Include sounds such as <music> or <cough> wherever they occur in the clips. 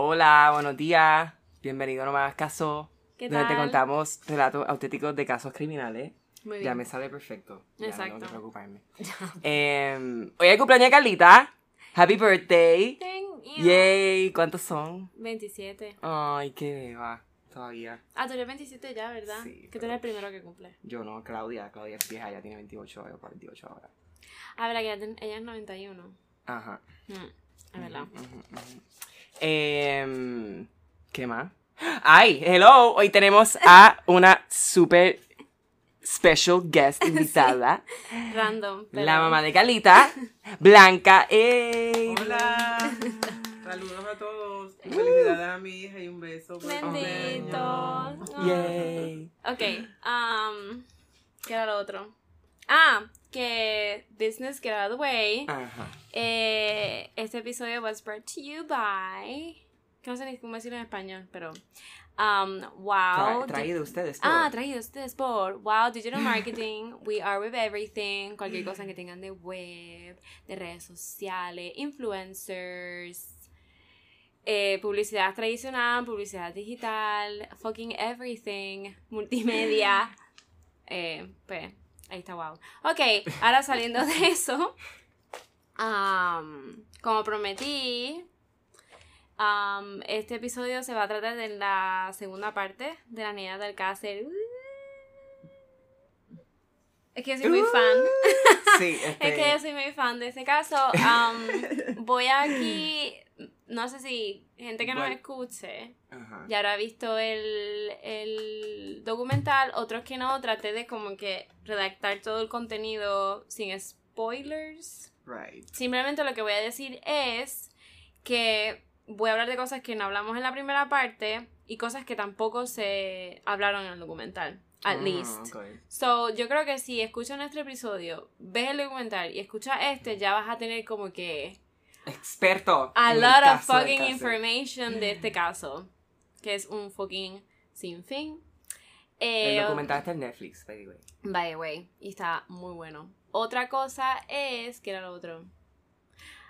Hola, buenos días. Bienvenido a No Me Hagas Caso. ¿Qué Donde te contamos relatos auténticos de casos criminales. Muy Ya me sale perfecto. Ya no tengo Exacto. que preocuparme. <laughs> Em, hoy es el cumpleaños de Carlita. Happy birthday. Thank you. Yay. ¿Cuántos son? 27. Ay, qué beba. Todavía. Ah, tú eres 27 ya, ¿verdad? Sí, que tú eres el primero que cumple. Yo no, Claudia. Claudia es vieja, ya tiene 28 o 48 ahora. Ah, verdad que ella, es 91. Ajá. Mm, es verdad. Ujú, ujú. Em, ¿Qué más? ¡Ay! Hello. Hoy tenemos a una super special guest <laughs> invitada. Random. pero- La mamá de Carlita, <laughs> Blanca. ¡Ey! Hola. Saludos a todos. Y felicidades a mi hija y un beso. por el Bendito. cumpleaños. Yay. Ok, um, ¿qué era lo otro? Ah, que business get out of the way. Ajá. Eh, este episodio was brought to you by. Que no sé ni cómo decirlo en español, pero. Um, wow. Tra- traído ustedes. Ah, todo. traído ustedes por Wow Digital Marketing. We are with everything. Cualquier cosa que tengan de web, de redes sociales, influencers, eh, publicidad tradicional, publicidad digital, fucking everything, multimedia. <laughs> Eh, pues, ahí está wow. Ok, ahora saliendo de eso, um, como prometí, um, este episodio se va a tratar de la segunda parte de la niña del Alcácer. Es que yo soy muy fan. Sí, este. <laughs> Es que yo soy muy fan de ese caso. Um, voy aquí, no sé si gente que nos Bueno. escuche Ajá. ya habrá visto el, el documental, otros que no, traté de como que redactar todo el contenido sin spoilers. Right. Simplemente lo que voy a decir es que voy a hablar de cosas que no hablamos en la primera parte y cosas que tampoco se hablaron en el documental, at Ah, least. So, yo creo que si escuchas nuestro episodio, ves el documental y escuchas este, ya vas a tener como que Experto. a en lot of caso fucking information de este caso, que es un fucking sin fin. El Eh, documental está en Netflix, by the way. by the way, y está muy bueno. Otra cosa es, ¿qué era lo otro?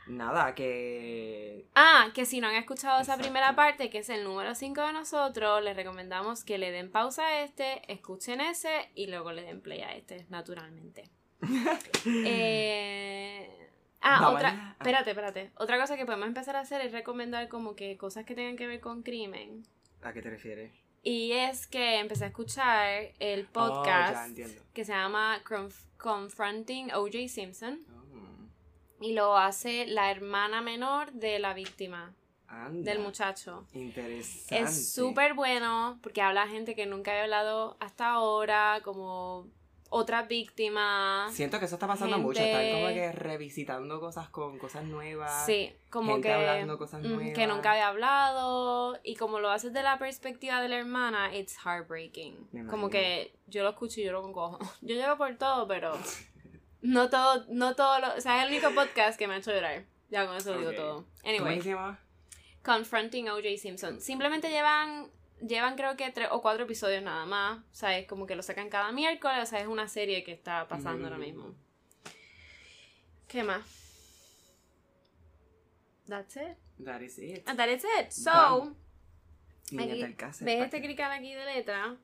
Nada, que. Ah, que si no han escuchado esa primera parte, que es el número 5 de nosotros, les recomendamos que le den pausa a este, escuchen ese y luego le den play a este, naturalmente. <laughs> Eh, ah, otra. Ah. espérate, espérate. Otra cosa que podemos empezar a hacer es recomendar como que cosas que tengan que ver con crimen. ¿A qué te refieres? Y es que empecé a escuchar el Oh, podcast que se llama Conf- Confronting O.J. Simpson Oh, y lo hace la hermana menor de la víctima, anda. del muchacho. Interesante. Es súper bueno porque habla gente que nunca había hablado hasta ahora, como otras víctimas. Siento que eso está pasando Gente- mucho. Están como que revisitando cosas con cosas nuevas. Sí, como gente que, hablando cosas ujú, nuevas. que nunca había hablado y como lo haces de la perspectiva de la hermana, it's heartbreaking. Me Como imagino. que yo lo escucho y lloro con cojo. <laughs> Yo lloro por todo, pero no todo, no todo lo, o sea, es el único podcast que me ha hecho llorar. Ya con eso lo digo todo. ¿Cómo Anyway, se llama? Confronting O.J. Simpson. Simplemente llevan, llevan creo que tres o cuatro episodios nada más. O sea, es como que lo sacan cada miércoles. O sea, es una serie que está pasando ahora Mm. mismo. ¿Qué más? That's it. That is it. And that is it. So, aquí, ¿ves este crical aquí de letra?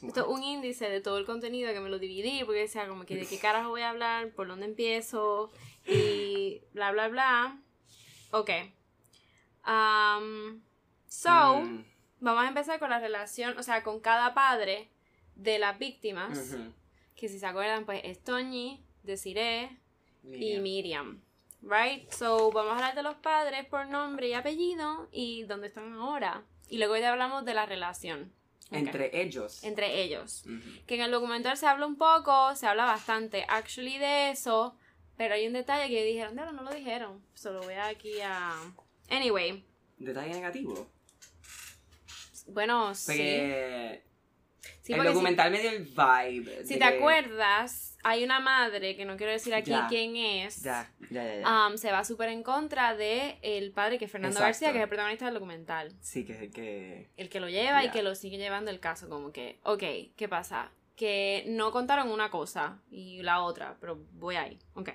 Wow. Esto es un índice de todo el contenido que me lo dividí porque decía como que de qué <laughs> carajo voy a hablar, por dónde empiezo y bla bla bla. Ok. Um, so, Mm, vamos a empezar con la relación, o sea, con cada padre de las víctimas, que si se acuerdan, pues es Toñi, Desiree y Miriam. Right? So, vamos a hablar de los padres por nombre y apellido y dónde están ahora. Y luego ya hablamos de la relación. Entre ellos. Entre ellos. Que en el documental se habla un poco, se habla bastante, actually, de eso. Pero hay un detalle que dijeron, no, no lo dijeron. Solo voy aquí a. Anyway, Detalle negativo. Bueno, sí. Porque Sí, el porque si- documental me dio el vibe. si, te que- acuerdas, hay una madre, que no quiero decir aquí Ya. quién es. Ya, ya, um, se va súper en contra de el padre que es Fernando Exacto. García, que es el protagonista del documental. Sí, que es el que. El que lo lleva y que lo sigue llevando el caso, como que, ok, ¿qué pasa? Que no contaron una cosa y la otra, pero voy ahí, ok.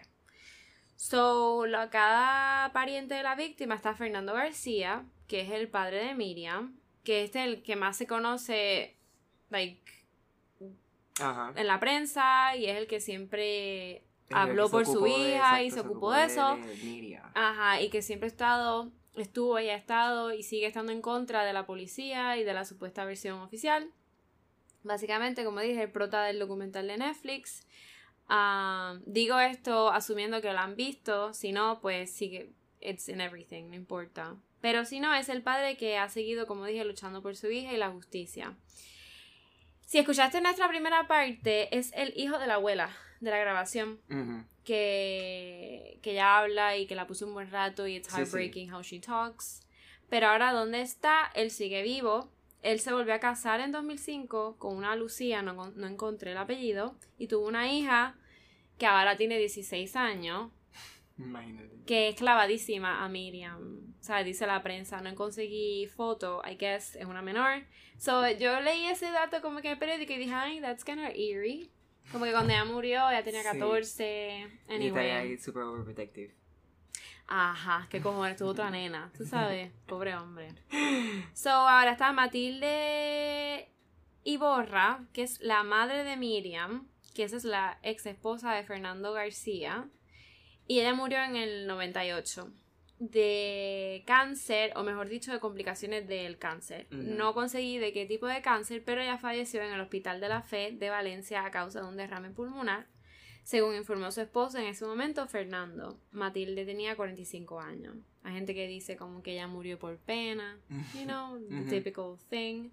So, la- cada pariente de la víctima está Fernando García, que es el padre de Miriam, que este es el que más se conoce, like, Ajá. en la prensa y es el que siempre habló por su hija y se ocupó de eso. Ajá, y que siempre ha estado, estuvo y ha estado y sigue estando en contra de la policía y de la supuesta versión oficial. Básicamente, como dije, el prota del documental de Netflix. Ah, digo esto asumiendo que lo han visto, si no, pues sigue, it's in everything, no importa. Pero si no, es el padre que ha seguido, como dije, luchando por su hija y la justicia. Si escuchaste nuestra primera parte, es el hijo de la abuela de la grabación que, que ella habla y que la puso un buen rato y it's Sí, sí. heartbreaking how she talks. Pero ahora, ¿dónde está? Él sigue vivo. Él se volvió a casar en 2005 con una Lucía, no, no encontré el apellido, y tuvo una hija que ahora tiene 16 años, Imagínate. que es clavadísima a Miriam. O sea, dice la prensa, no conseguí foto, I guess, es una menor. So, yo leí ese dato como que en el periódico y dije, ay, that's kind of eerie. Como que cuando ella murió, ella tenía Sí. 14. Y está Anyway. ahí super overprotective. Ajá, qué cojones, tuvo otra nena, tú <laughs> sabes, pobre hombre. So, ahora está Matilde Iborra, que es la madre de Miriam, que esa es la ex esposa de Fernando García, y ella murió en el 98 de cáncer, o mejor dicho, de complicaciones del cáncer. No conseguí de qué tipo de cáncer, pero ella falleció en el Hospital de la Fe de Valencia a causa de un derrame pulmonar. Según informó su esposo en ese momento, Fernando, Matilde tenía 45 años. Hay gente que dice como que ella murió por pena, you <laughs> know, the typical thing.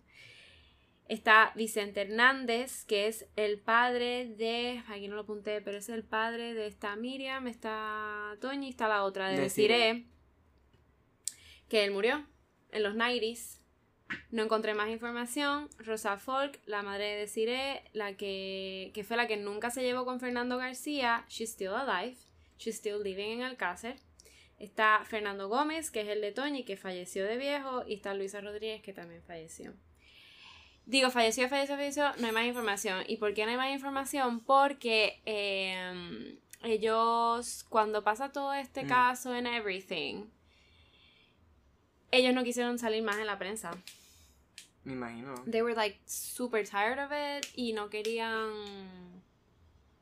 Está Vicente Hernández, que es el padre de, aquí no lo apunté, pero es el padre de esta Miriam, está Toñi, está la otra de Desiree. Desiree, que él murió en los 90s. No encontré más información. Rosa Folk, la madre de Desiree, la que, que fue la que nunca se llevó con Fernando García, she's still alive, she's still living en Alcácer. Está Fernando Gómez, que es el de Toñi, que falleció de viejo, y está Luisa Rodríguez, que también falleció. Digo, falleció, falleció, falleció, no hay más información. ¿Y por qué no hay más información? Porque eh, ellos, cuando pasa todo este Mm. caso en Everything, ellos no quisieron salir más en la prensa. Me imagino. They were like super tired of it y no querían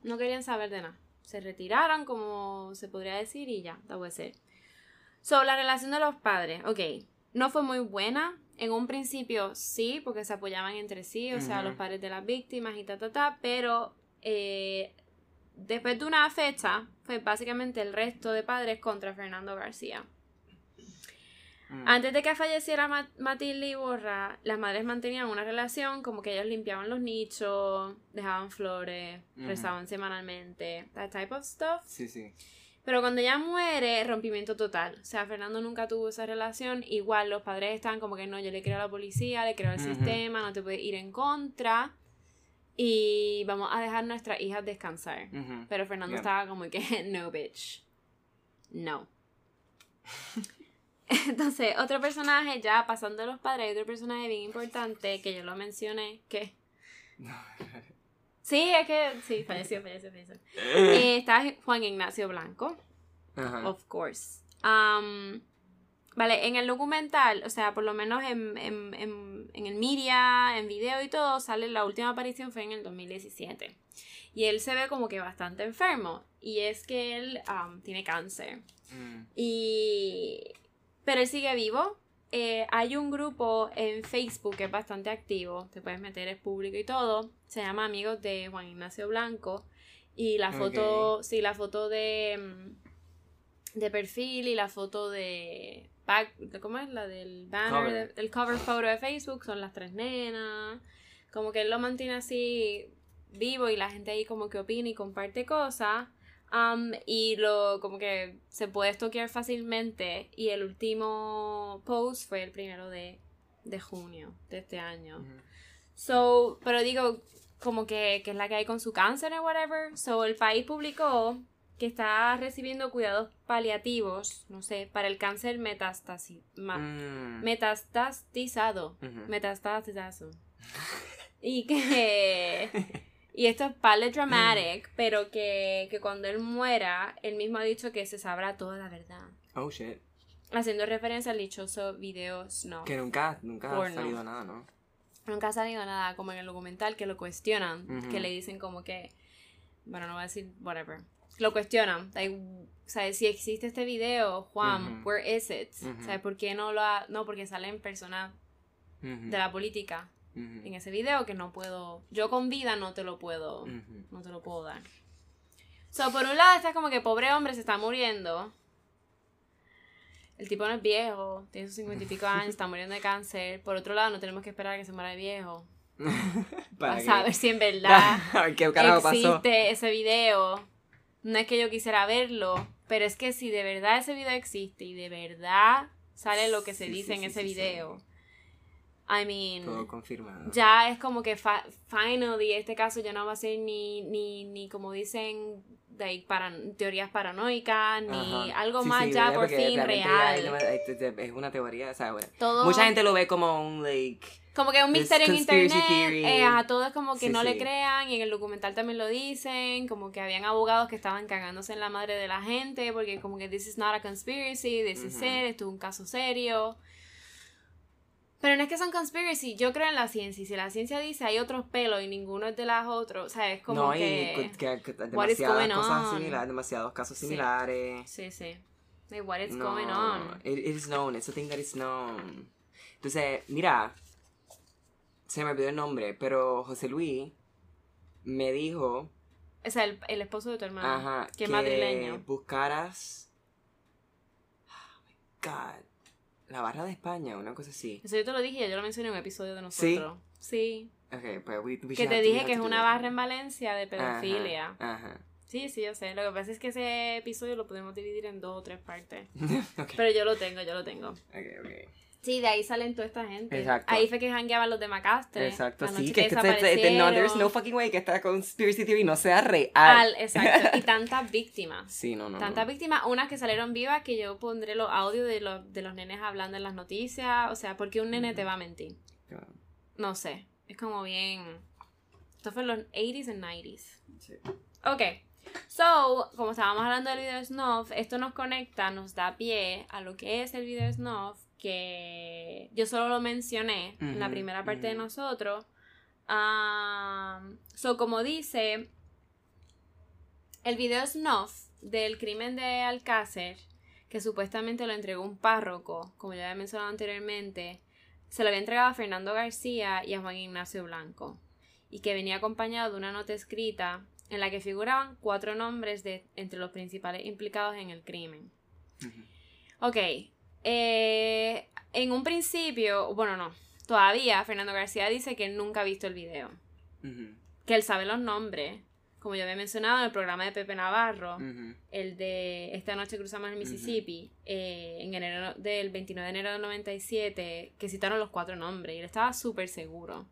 no querían saber de nada. Se retiraron, como se podría decir, y ya, that was it. So, la relación de los padres, ok, no fue muy buena. En un principio sí, porque se apoyaban entre sí, o sea, los padres de las víctimas y ta, ta, ta, pero eh, después de una fecha, fue básicamente el resto de padres contra Fernando García. Mm. Antes de que falleciera Ma- Matilde Iborra, las madres mantenían una relación como que ellos limpiaban los nichos, dejaban flores, rezaban semanalmente, that type of stuff. Sí, sí. Pero cuando ella muere, rompimiento total. O sea, Fernando nunca tuvo esa relación. Igual los padres están como que no, yo le creo a la policía, le creo al sistema, no te puedes ir en contra. Y vamos a dejar nuestras hijas descansar. Pero Fernando Yeah. estaba como que, <laughs> no, bitch. No. <laughs> Entonces, otro personaje, ya pasando de los padres, hay otro personaje bien importante que yo lo mencioné, que... Sí, es que... Sí, falleció, falleció, falleció. Eh, está Juan Ignacio Blanco, Ajá. of course. Um, vale, en el documental, o sea, por lo menos en, en, en, en el media, en video y todo, sale la última aparición fue en el 2017. Y él se ve como que bastante enfermo. Y es que él um, tiene cáncer. Mm. Y... Pero él sigue vivo. Eh, hay un grupo en Facebook que es bastante activo. Te puedes meter, es público y todo. Se llama Amigos de Juan Ignacio Blanco. Y la foto, sí, la foto de, mm, de perfil y la foto de back, ¿cómo es? La del banner, Cover. el cover photo de Facebook son las tres nenas. Como que él lo mantiene así vivo y la gente ahí como que opina y comparte cosas. Um, y lo como que se puede toquear fácilmente. Y el último post fue el primero de, de junio de este año. So, pero digo, como que, que es la que hay con su cáncer o whatever. So, el país publicó que está recibiendo cuidados paliativos, no sé, para el cáncer metastasi ma- Mm. Ujú. Metastazizado. <laughs> y que... Y esto es pale dramatic, pero que, que cuando él muera, él mismo ha dicho que se sabrá toda la verdad. Oh, shit. haciendo referencia al dichoso video Snuff. Que nunca, nunca ha salido nada, ¿no? Nunca ha salido nada como en el documental que lo cuestionan, que le dicen como que, bueno, no voy a decir whatever. Lo cuestionan, like, sea, si existe este video, Juan, where is it? Sea, ¿por qué no lo ha, no, porque salen personas de la política en ese video que no puedo, yo con vida no te lo puedo, no te lo puedo dar. So, por un lado está como que pobre hombre se está muriendo. El tipo no es viejo, tiene sus cincuenta y pico <laughs> años, está muriendo de cáncer. Por otro lado, no tenemos que esperar a que se muera de viejo. <laughs> Para saber si en <laughs> verdad ¿Qué carajo pasó? existe ese video. No es que yo quisiera verlo, pero es que si de verdad ese video existe y de verdad sale lo que se Sí, dice sí, en sí, ese video, I mean, Todo confirmado. ya es como que fa- finally este caso ya no va a ser ni, ni, ni como dicen, like, paran- teorías paranoicas, ni Ajá. algo Sí, más sí, ya por fin realmente ya Es, real. es- una teoría, o sea, bueno. Todo, Mucha gente lo ve como un, like... Como que un misterio en internet, eh, a todo es como que Sí, no le crean, y en el documental también lo dicen, como que habían abogados que estaban cagándose en la madre de la gente, porque como que this is not a conspiracy, this is Ujú. it, esto es un caso serio. Pero no es que son conspiracy, yo creo en la ciencia, y si la ciencia dice hay otros pelos y ninguno es de las otros, o sea, es como no, que... y que, que what is demasiadas going cosas on? similares, demasiados casos Sí. similares. Sí, sí. Like, what is no, going on? It, it is known, it's a thing that is known. Entonces, mira, se me olvidó el nombre, pero José Luis me dijo, O sea, el, el esposo de tu hermano, ajá, que que es madrileño. buscaras, oh my God, la barra de España, una cosa así. Eso yo te lo dije, yo lo mencioné en un episodio de ¿Sí? nosotros. Sí. Okay, pues we, we Que te dije que es una barra en Valencia de pedofilia. Ajá, ajá. Sí, sí, yo sé. Lo que pasa es que ese episodio lo podemos dividir en dos o tres partes. <laughs> Pero yo lo tengo, yo lo tengo. ok, ok. Sí, de ahí salen toda esta gente. Exacto. Ahí fue que jangueaban los de Macastre. Exacto, sí, que, que, este- no, there's no fucking way que esta conspiracy theory no sea real. Al- exacto. Y tantas víctimas. <laughs> Sí, no, no. Tantas no. víctimas, unas que salieron vivas, que yo pondré los audios de los, de los nenes hablando en las noticias. O sea, ¿por qué un nene te va a mentir? No sé. Es como bien. Esto fue en los 80s and 90s. Sí. Ok. So, como estábamos hablando del video Snuff, esto nos conecta, nos da pie a lo que es el video Snuff, que yo solo lo mencioné en la primera parte de nosotros. Um, so, como dice, el video Snuff del crimen de Alcácer, que supuestamente lo entregó un párroco, como ya había mencionado anteriormente, se lo había entregado a Fernando García y a Juan Ignacio Blanco, y que venía acompañado de una nota escrita en la que figuraban cuatro nombres de entre los principales implicados en el crimen. Ujú. Ok, eh, en un principio, bueno, no, todavía Fernando García dice que él nunca ha visto el video, que él sabe los nombres, como yo había mencionado en el programa de Pepe Navarro, el de Esta noche cruzamos el Mississippi, eh, en enero del 29 de enero del 97, que citaron los cuatro nombres y él estaba súper seguro.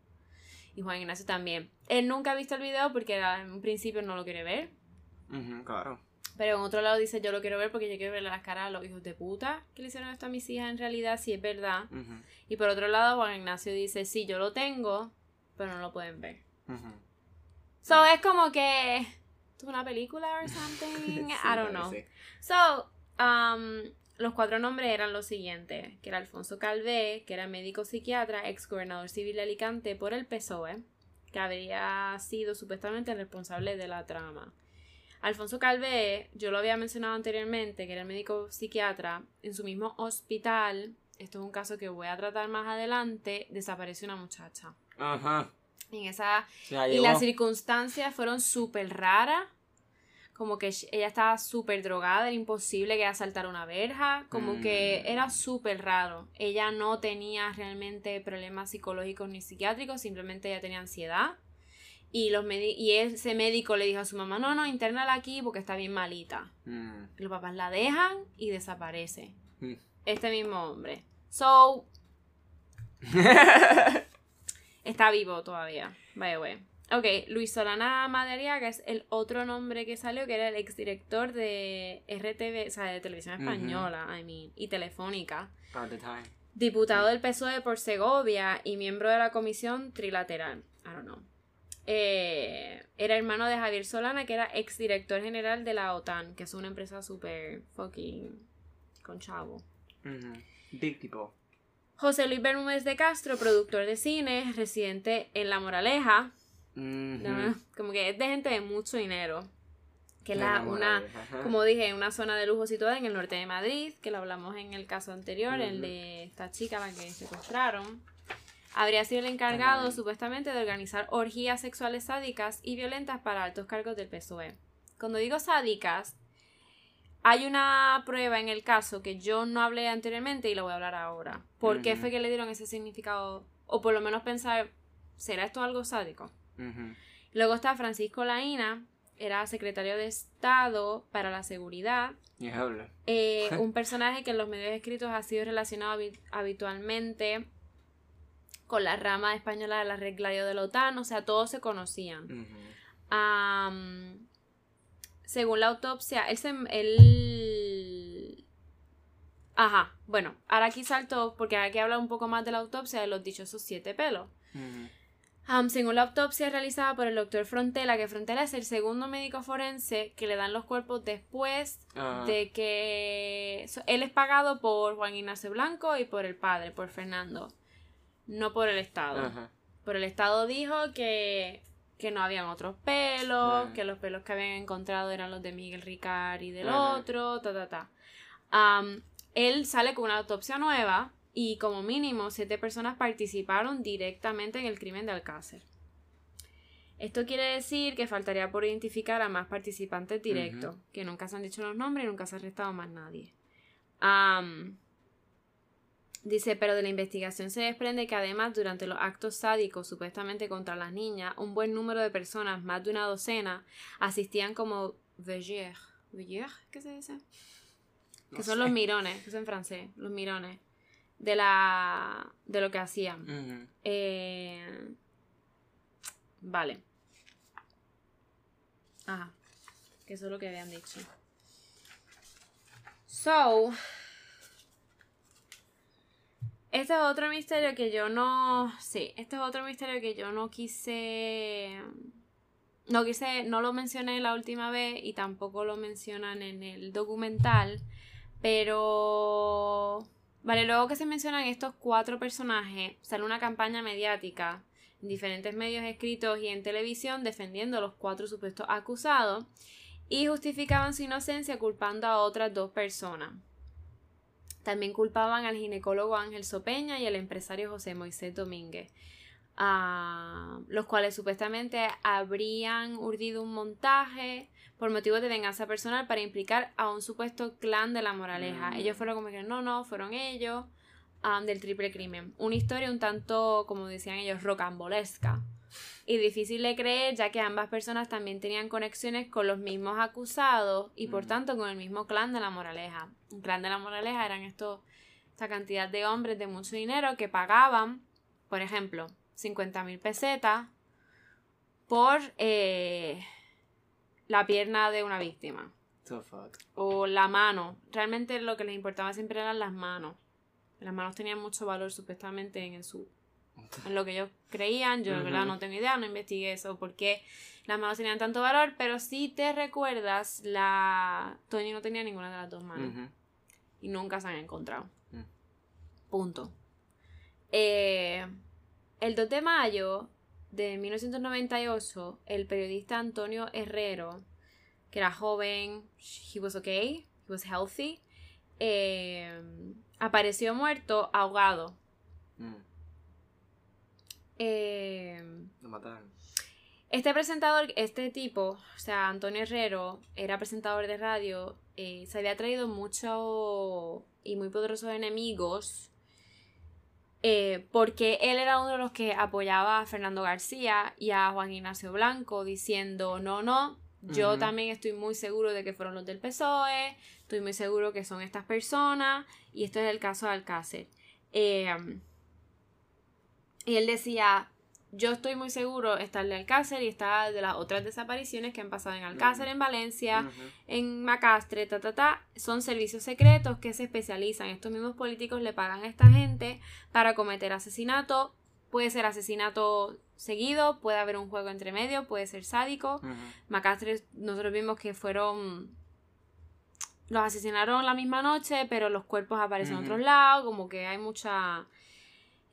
Y Juan Ignacio también. Él nunca ha visto el video porque en un principio no lo quiere ver. Claro. Pero en otro lado dice yo lo quiero ver porque yo quiero verle las caras a los hijos de puta que le hicieron esto a mis hijas en realidad, si es verdad. Y por otro lado Juan Ignacio dice sí, yo lo tengo, pero no lo pueden ver. So es como que... ¿Es una película or something? <laughs> Sí, I don't know. So, um, los cuatro nombres eran los siguientes, que era Alfonso Calvé, que era médico psiquiatra, ex gobernador civil de Alicante por el PSOE, que habría sido supuestamente el responsable de la trama. Alfonso Calvé, yo lo había mencionado anteriormente, que era el médico psiquiatra, en su mismo hospital, esto es un caso que voy a tratar más adelante, desapareció una muchacha. Ajá. En esa y las circunstancias fueron súper raras. Como que ella estaba súper drogada, era imposible que ella saltara una verja. Como que Mm. era súper raro. Ella no tenía realmente problemas psicológicos ni psiquiátricos, simplemente ella tenía ansiedad. Y, los y ese médico le dijo a su mamá, no, no, internala aquí porque está bien malita. Mm, Y los papás la dejan y desaparece. mm. Este mismo hombre. So, <laughs> Está vivo todavía, by the way. Ok, Luis Solana Madariaga es el otro nombre que salió, que era el exdirector de RTV, o sea, de Televisión. Española, I mean, y Telefónica. At the time. Diputado del PSOE por Segovia y miembro de la comisión trilateral. I don't know. Eh, era hermano de Javier Solana, que era exdirector general de la OTAN, que es una empresa súper fucking con chavo. Big people. José Luis Bermúdez de Castro, productor de cine, residente en La Moraleja, como que es de gente de mucho dinero, que es la- la una, como dije, una zona de lujo situada en el norte de Madrid, que lo hablamos en el caso anterior, el Ujú. de esta chica a la que secuestraron. Habría sido el encargado, supuestamente, de organizar orgías sexuales sádicas y violentas para altos cargos del PSOE. Cuando digo sádicas, hay una prueba en el caso que yo no hablé anteriormente y lo voy a hablar ahora. ¿Por qué fue que le dieron ese significado? O por lo menos pensar, ¿será esto algo sádico? Luego está Francisco Laína, era secretario de Estado para la Seguridad, eh, <laughs> un personaje que en los medios escritos ha sido relacionado habi- habitualmente con la rama española de la regla de la OTAN, o sea, todos se conocían. Según la autopsia, él, se, él... Ajá, bueno, ahora aquí salto porque aquí habla un poco más de la autopsia de los dichosos siete pelos. Según la autopsia realizada por el doctor Frontela, que Frontela es el segundo médico forense que le dan los cuerpos después Ah. de que so- él es pagado por Juan Ignacio Blanco y por el padre, por Fernando, no por el Estado. Ajá. Por el Estado dijo que, que no habían otros pelos, que los pelos que habían encontrado eran los de Miguel Ricard y del Ajá. otro, ta, ta, ta. Él sale con una autopsia nueva y como mínimo siete personas participaron directamente en el crimen de Alcácer. Esto quiere decir que faltaría por identificar a más participantes directos, que nunca se han dicho los nombres y nunca se ha arrestado más nadie. Dice, pero de la investigación se desprende que además durante los actos sádicos supuestamente contra las niñas, un buen número de personas, más de una docena, asistían como veilleurs. ¿Veilleurs? ¿Qué se dice? No que son sé. los mirones, que es en francés, los mirones, de la de lo que hacían. Eh, vale. Ajá. Que eso es lo que habían dicho. So. Este es otro misterio que yo no. Sí, este es otro misterio que yo no quise. No quise. No lo mencioné la última vez y tampoco lo mencionan en el documental. Pero. Vale, luego que se mencionan estos cuatro personajes, sale una campaña mediática en diferentes medios escritos y en televisión defendiendo a los cuatro supuestos acusados y justificaban su inocencia culpando a otras dos personas. También culpaban al ginecólogo Ángel Sopeña y al empresario José Moisés Domínguez, ah, los cuales supuestamente habrían urdido un montaje por motivos de venganza personal para implicar a un supuesto clan de la moraleja. Mm. Ellos fueron como que no, no, fueron ellos um, del triple crimen. Una historia un tanto, como decían ellos, rocambolesca. Y difícil de creer ya que ambas personas también tenían conexiones con los mismos acusados y por Mm. tanto con el mismo clan de la moraleja. El clan de la moraleja eran estos, esta cantidad de hombres de mucho dinero que pagaban, por ejemplo, 50 mil pesetas por eh, la pierna de una víctima fuck. o la mano. Realmente lo que les importaba siempre eran las manos. Las manos tenían mucho valor supuestamente en el su en lo que ellos creían. Yo de verdad no tengo idea, no investigué eso, por qué las manos tenían tanto valor, pero si te recuerdas, la Toñi no tenía ninguna de las dos manos y nunca se han encontrado. Mm. Punto. Eh, el 2 de mayo de 1998, el periodista Antonio Herrero, que era joven, he was okay, he was healthy, eh, apareció muerto ahogado. Mm. Eh, Lo mataron. Este presentador, este tipo, o sea, Antonio Herrero, era presentador de radio, eh, se había traído mucho y muy poderosos enemigos eh, porque él era uno de los que apoyaba a Fernando García y a Juan Ignacio Blanco diciendo, no, no, yo también estoy muy seguro de que fueron los del PSOE, estoy muy seguro que son estas personas y esto es el caso de Alcácer. Eh, y él decía, yo estoy muy seguro está el de Alcácer y está de las otras desapariciones que han pasado en Alcácer, en Valencia, en Macastre, ta, ta, ta, son servicios secretos que se especializan. Estos mismos políticos le pagan a esta gente para cometer asesinato. Puede ser asesinato seguido, puede haber un juego entre medio, puede ser sádico. Ujú. Macastre, nosotros vimos que fueron los asesinaron la misma noche, pero los cuerpos aparecen en otros lados, como que hay mucha...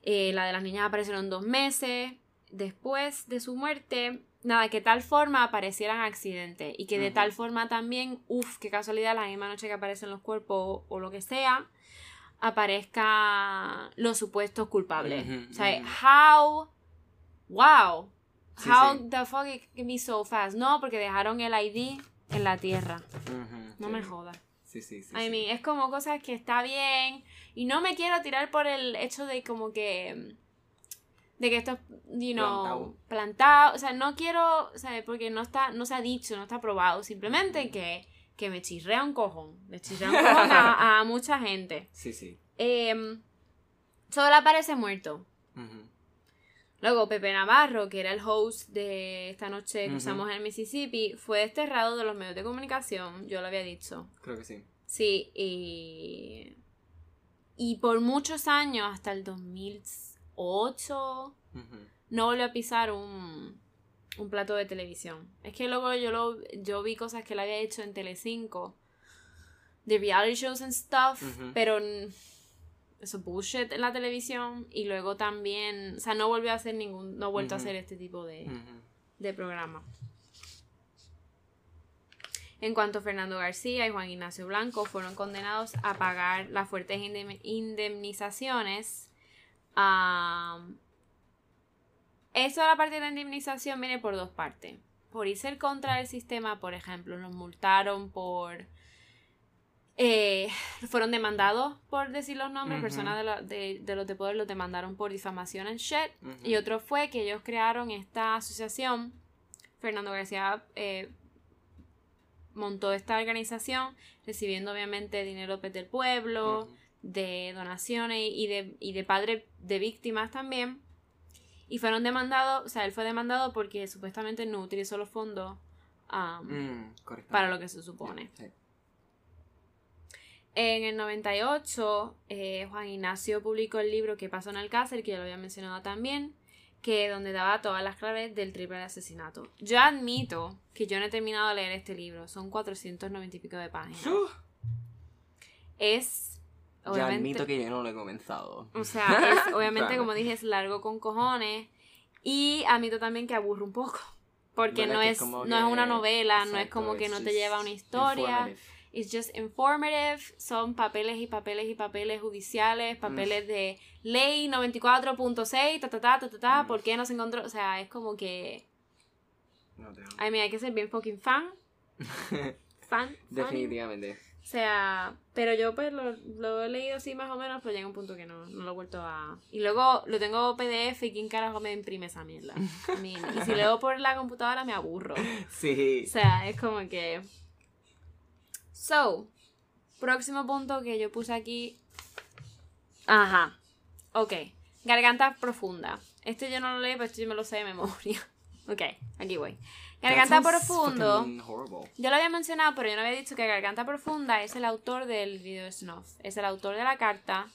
eh, la de las niñas aparecieron dos meses después de su muerte. Nada, que tal forma aparecieran accidentes y que de tal forma también, uff, qué casualidad, la misma noche que aparecen los cuerpos o, lo que sea, aparezca los supuestos culpables. Ujú, o sea, how, wow, Sí, how sí. the fuck it can be so fast. No, porque dejaron el ID en la tierra. No sí. me jodas. Sí, sí, sí. I mean, es como cosas que está bien. Y no me quiero tirar por el hecho de como que. De que esto es, you know, Plantado. plantado. O sea, no quiero. ¿Sabes? Porque no está, no se ha dicho, no está probado. Simplemente que, que me chirrea un cojón. Le chirrea un cojón a, <laughs> a mucha gente. Sí, sí. Eh, solo aparece muerto. Luego, Pepe Navarro, que era el host de esta noche que usamos en Mississippi, fue desterrado de los medios de comunicación. Yo lo había dicho. Creo que sí. Sí, y. Y por muchos años, hasta el 2008, Ujú. no volvió a pisar un, un plato de televisión. Es que luego yo, lo, yo vi cosas que él había hecho en Telecinco, de reality shows and stuff, pero eso bullshit en la televisión. Y luego también, o sea, no volvió a hacer ningún, no ha vuelto a hacer este tipo de, de programa. En cuanto a Fernando García y Juan Ignacio Blanco fueron condenados a pagar las fuertes indem- indemnizaciones. am, esto de la parte de la indemnización viene por dos partes. Por irse contra el sistema, por ejemplo, los multaron por... eh, fueron demandados por decir los nombres, personas de, la- de- de los de poder los demandaron por difamación en shit. Y otro fue que ellos crearon esta asociación. Fernando García eh, montó esta organización recibiendo obviamente dinero pues, del pueblo, de donaciones y de, y de padres de víctimas también. Y fueron demandados, o sea, él fue demandado porque supuestamente no utilizó los fondos um, Mm, para lo que se supone. Sí. En el 98, eh, Juan Ignacio publicó el libro Que pasó en Alcácer, que ya lo había mencionado también, que donde daba todas las claves del triple asesinato. Yo admito que yo no he terminado de leer este libro, son 490 y pico de páginas. Uh, Es, ya obviamente, admito que yo no lo he comenzado. o sea, es, <laughs> obviamente, Claro. como dije, es largo con cojones. Y admito también que aburre un poco. Porque ¿Verdad no es, como no es que- una novela, no es como que it's no te just lleva a una historia. informative. It's just informative. Son papeles y papeles y papeles judiciales, papeles de ley 94.6, ta ta ta ta ta ta, Mm. ¿por qué no se encontró? O sea, es como que. No te I mean, hay que ser bien fucking <laughs> fan. Fan. Definitivamente. O sea, pero yo pues lo, lo he leído así más o menos, pero llega un punto que no, no lo he vuelto a... Y luego lo tengo PDF y quién carajo me imprime esa mierda. I mean, y si leo por la computadora me aburro. Sí. O sea, es como que. So, próximo punto que yo puse aquí. Ajá. Ok. Garganta profunda. Este yo no lo leí, pero este yo me lo sé de memoria. <laughs> Ok, aquí voy. Garganta profundo. Yo lo había mencionado, pero yo no había dicho que Garganta Profunda es el autor del video de Snuff. Es el autor de la carta.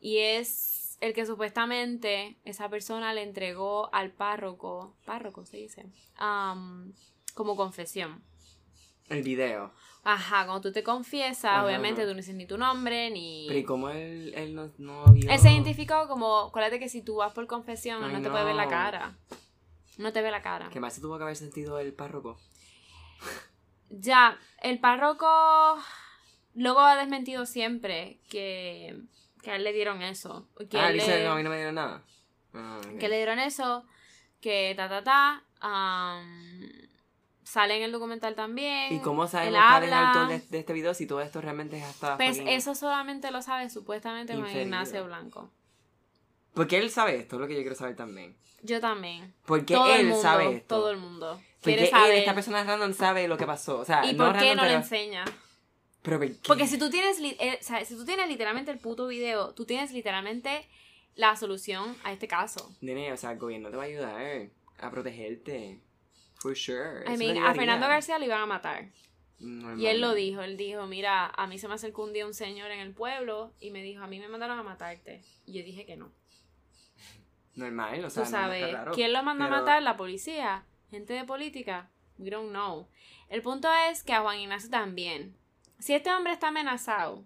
Y es el que supuestamente esa persona le entregó al párroco. Párroco se dice. como confesión. El video. Ajá, cuando tú te confiesas, Ajá, obviamente tú no dices ni tu nombre, ni... Pero ¿y cómo él, él no, no vio? Él se identificó como, acuérdate que si tú vas por confesión, Ay, no te puede ver la cara. No te ve la cara. ¿Qué más se tuvo que haber sentido el párroco? Ya, el párroco luego ha desmentido siempre que, que a él le dieron eso. Que, ah, él dice, le, no, a mí no me dieron nada. Ah, ok. que le dieron eso, que ta ta ta. am, sale en el documental también. ¿Y cómo es el autor de, de este video si todo esto realmente es hasta... Pues eso solamente lo sabe supuestamente Inferido. Ignacio Blanco. ¿Por qué él sabe esto? Es lo que yo quiero saber también. Yo también. ¿Por qué todo el él mundo, sabe esto? todo el mundo. ¿Por Quiere qué él, saber. esta persona random, sabe lo que pasó? O sea, ¿Y no por qué random, no le enseña? Pero ¿por qué? Porque si tú tienes, eh, o sea, si tú tienes literalmente el puto video, tú tienes literalmente la solución a este caso. Nene, o sea, el gobierno te va a ayudar a protegerte. For sure. I mean, a. Fernando García lo iban a matar. Normal. Y él lo dijo, él dijo, mira, a mí se me acercó un día un señor en el pueblo y me dijo, a mí me mandaron a matarte. Y yo dije que no. Normal, o sea, Tú no sabes, raro. ¿quién lo manda Pero- a matar? ¿La policía? ¿Gente de política? We don't know. El punto es que a Juan Ignacio también. si este hombre está amenazado,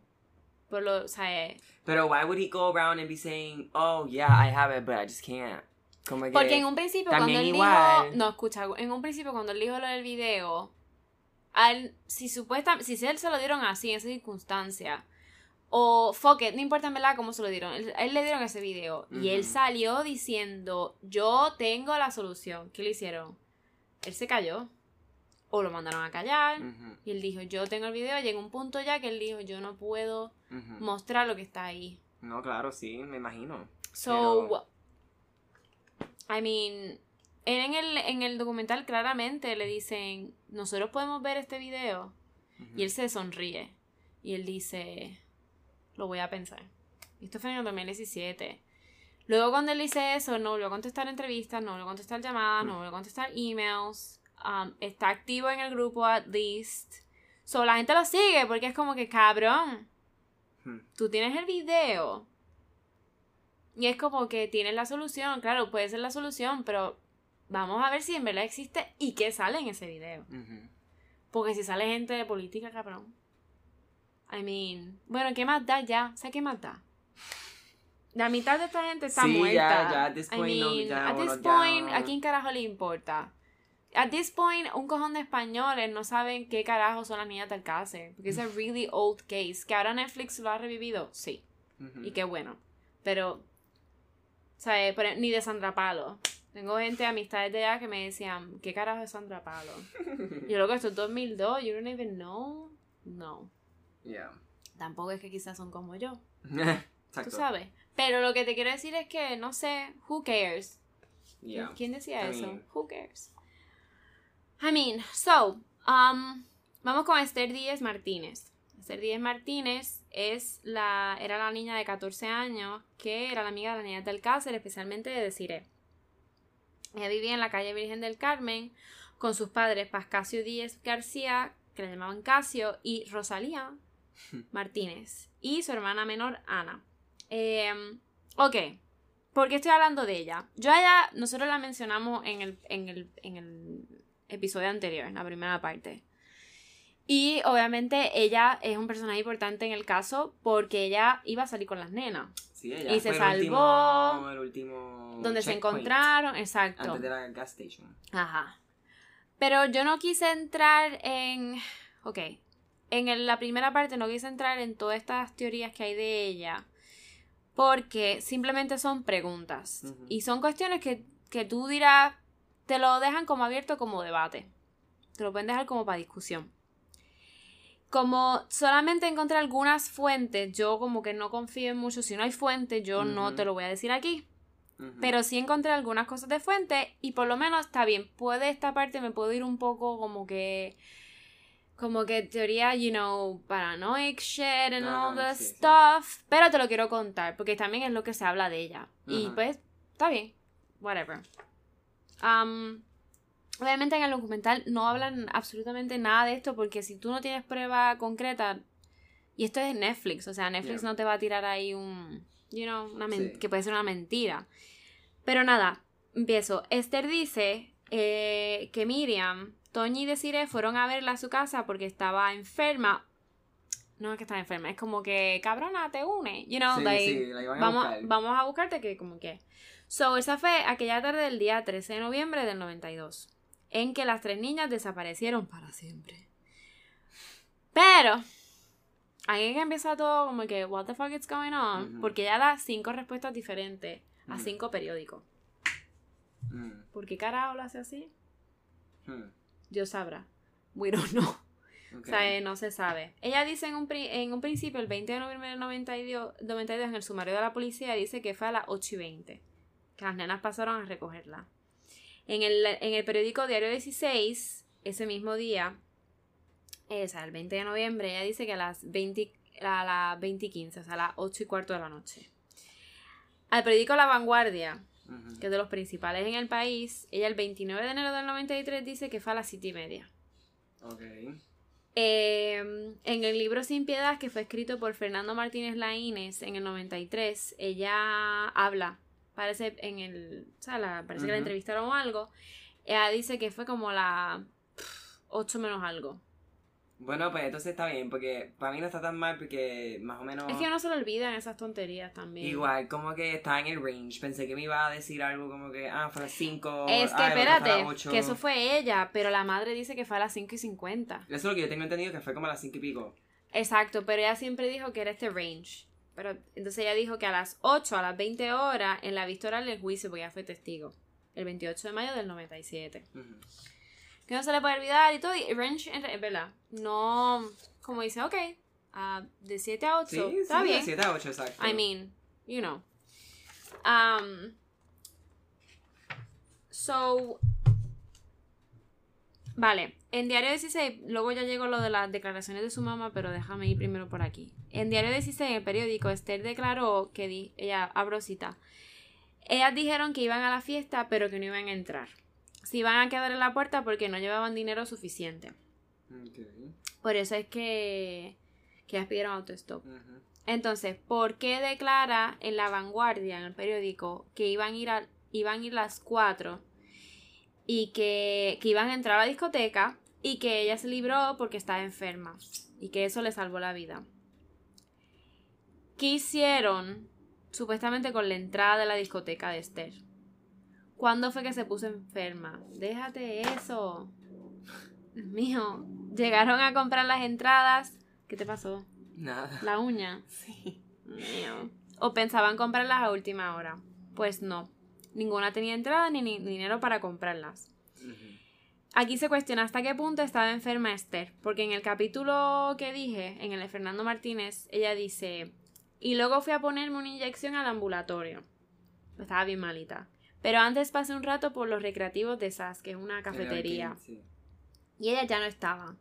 por lo, o sea, eh, Pero why would he go around and be saying, oh yeah, I have it, but I just can't? Como que, Porque en un principio cuando él igual. dijo, no escucha, en un principio cuando él dijo lo del video, al, si supuesta, si él se lo dieron así en esa circunstancia, o fuck it, no importa en verdad cómo se lo dieron, él, le dieron ese video y él salió diciendo, yo tengo la solución, ¿qué le hicieron? Él se cayó o lo mandaron a callar y él dijo, yo tengo el video, llegó un punto ya que él dijo, yo no puedo mostrar lo que está ahí. No, claro, sí, me imagino. So, I mean, en el, en el documental claramente le dicen, nosotros podemos ver este video. Y él se sonríe. Y él dice, lo voy a pensar. Esto fue en el 2017. Luego cuando él dice eso, no volvió a contestar entrevistas, no volvió a contestar llamadas, no volvió a contestar emails. Um, está activo en el grupo at least. So, la gente lo sigue porque es como que, cabrón, tú tienes el video. Y es como que tienes la solución. Claro, puede ser la solución, pero vamos a ver si en verdad existe y qué sale en ese video. Porque si sale gente de política, cabrón. I mean, bueno, ¿qué más da ya? O sea, ¿qué más da? La mitad de esta gente está Sí, muerta. ya- ya at this I point no, mean, ya at this point, ¿a quién carajo le importa? At this point, un cojón de españoles no saben qué carajo son las niñas del cáncer. Porque es a really old case. Que ahora Netflix lo ha revivido, sí. Y qué bueno. Pero, ¿sabes? Por- Ni de Sandra Palo. Tengo gente, amistades de allá que me decían, ¿qué carajo es Sandra Palo? <laughs> Yo creo que esto es 2002, you don't even know. No. Yeah. Tampoco es que quizás son como yo. <laughs> Exacto. Tú sabes. Pero lo que te quiero decir es que, no sé, who cares? Yeah. ¿Quién decía I eso? mean- Who cares? I mean, so, um, vamos con Esther Díez Martínez. Esther Díez Martínez es la, era la niña de 14 años que era la amiga de la niña del Alcácer, especialmente de Desiree. Ella vivía en la calle Virgen del Carmen con sus padres Pascasio Díez García, que le llamaban Casio, y Rosalía <laughs> Martínez, y su hermana menor Ana. Eh, ok, ¿por qué estoy hablando de ella? Yo a ella, nosotros la mencionamos en el, en el, en el episodio anterior, en la primera parte. Y obviamente ella es un personaje importante en el caso porque ella iba a salir con las nenas. Sí, ella Y se fue el último- salvó, el último Donde se encontraron, exacto. Antes de la gas station. Ajá. Pero yo no quise entrar en. Ok. En el- la primera parte no quise entrar en todas estas teorías que hay de ella. Porque simplemente son preguntas. Y son cuestiones que, que tú dirás. Te lo dejan como abierto como debate. Te lo pueden dejar como para discusión. Como solamente encontré algunas fuentes, yo como que no confío en mucho. Si no hay fuentes, yo no te lo voy a decir aquí. Pero sí encontré algunas cosas de fuente y por lo menos está bien. Puede esta parte, me puedo ir un poco como que. Como que teoría, you know, paranoid shit and all that sí, sí. stuff. Pero te lo quiero contar porque también es lo que se habla de ella. Y pues, está bien. Whatever. Um, obviamente en el documental no hablan absolutamente nada de esto porque si tú no tienes prueba concreta. Y esto es Netflix, o sea, Netflix Yeah. no te va a tirar ahí un. You know, una Sí. que puede ser una mentira. Pero nada, empiezo. Esther dice eh, que Miriam, Toñi y Desiree fueron a verla a su casa porque estaba enferma. No es que estaba enferma, es como que, cabrona, te une. You know, Sí, like, sí, la iban a vamos, buscar. vamos a buscarte que como que... So, esa fue aquella tarde del día 13 de noviembre del 92, en que las tres niñas desaparecieron para siempre. Pero, ahí es que empieza todo como que, what the fuck is going on? Porque ella da cinco respuestas diferentes a cinco periódicos. ¿Por qué carajo lo hace así? Yo sabrá. We don't know. O sea, eh, no se sabe. Ella dice en un, pri- en un principio, el 20 de noviembre del 92, 92, en el sumario de la policía, dice que fue a las 8 y 20. Que las nenas pasaron a recogerla. En el, en el periódico Diario 16, ese mismo día, eh, o sea, el 20 de noviembre, ella dice que a las 20, a las 20 y 15, o sea, a las 8 y cuarto de la noche. Al periódico La Vanguardia, Ujú. que es de los principales en el país, ella el 29 de enero del 93 dice que fue a las 7 y media. Ok. Eh, en el libro Sin Piedad, que fue escrito por Fernando Martínez Laínez en el 93, ella habla, parece en el, o sea, la- parece que la entrevistaron o algo, ella dice que fue como la 8 menos algo. Bueno, pues entonces está bien, porque para mí no está tan mal, porque más o menos. Es que no se le olvidan esas tonterías también. Igual, como que está en el range. Pensé que me iba a decir algo como que, ah, fue a las 5. Es que espérate, que eso fue ella, pero la madre dice que fue a las 5 y 50. Eso es lo que yo tengo entendido, que fue como a las 5 y pico. Exacto, pero ella siempre dijo que era este range. Pero entonces ella dijo que a las 8, a las 20 horas, en la vista oral del juicio, porque ya fue testigo. El 28 de mayo del 97. Ujú. Que no se le puede olvidar y todo. Y re- es verdad. No, como dice, ok, ah, de 7 a 8, Sí, está sí, bien. de 7 a 8, exacto. I mean, you know. Um, so, vale, en Diario 16, luego ya llegó lo de las declaraciones de su mamá, pero déjame ir primero por aquí. En Diario 16, en el periódico, Esther declaró que di- ella, abro cita, ellas dijeron que iban a la fiesta, pero que no iban a entrar. Se iban a quedar en la puerta porque no llevaban dinero suficiente. Por eso es que, que ellas pidieron autostop. Entonces, ¿por qué declara en la vanguardia, en el periódico, que iban a ir, a, iban a ir las cuatro y que, que iban a entrar a la discoteca y que ella se libró porque estaba enferma y que eso le salvó la vida? ¿Qué hicieron supuestamente con la entrada de la discoteca de Esther? ¿Cuándo fue que se puso enferma? Déjate eso. Mío. Llegaron a comprar las entradas. ¿Qué te pasó? Nada. La uña. Sí. Mío. O pensaban comprarlas a última hora. Pues no. Ninguna tenía entrada ni, ni dinero para comprarlas. Aquí se cuestiona hasta qué punto estaba enferma Esther. Porque en el capítulo que dije, en el de Fernando Martínez, ella dice. Y luego fui a ponerme una inyección al ambulatorio. Estaba bien malita. Pero antes pasé un rato por los recreativos de SAS, que es una cafetería. Sí. Y ella ya no estaba.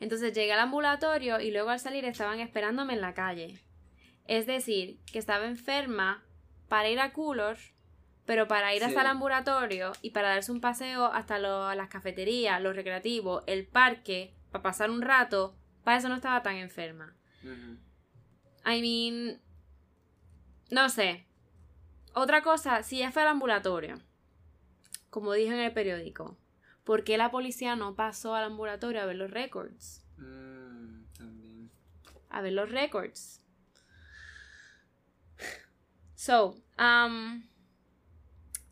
Entonces llegué al ambulatorio y luego al salir estaban esperándome en la calle. Es decir, que estaba enferma para ir a Coolor, pero para ir Sí. hasta el ambulatorio y para darse un paseo hasta lo- las cafeterías, los recreativos, el parque, para pasar un rato, para eso no estaba tan enferma. I mean, no sé. Otra cosa, si ella fue al ambulatorio, como dije en el periódico, ¿por qué la policía no pasó al ambulatorio a ver los récords? Mm, también. A ver los récords. So, um,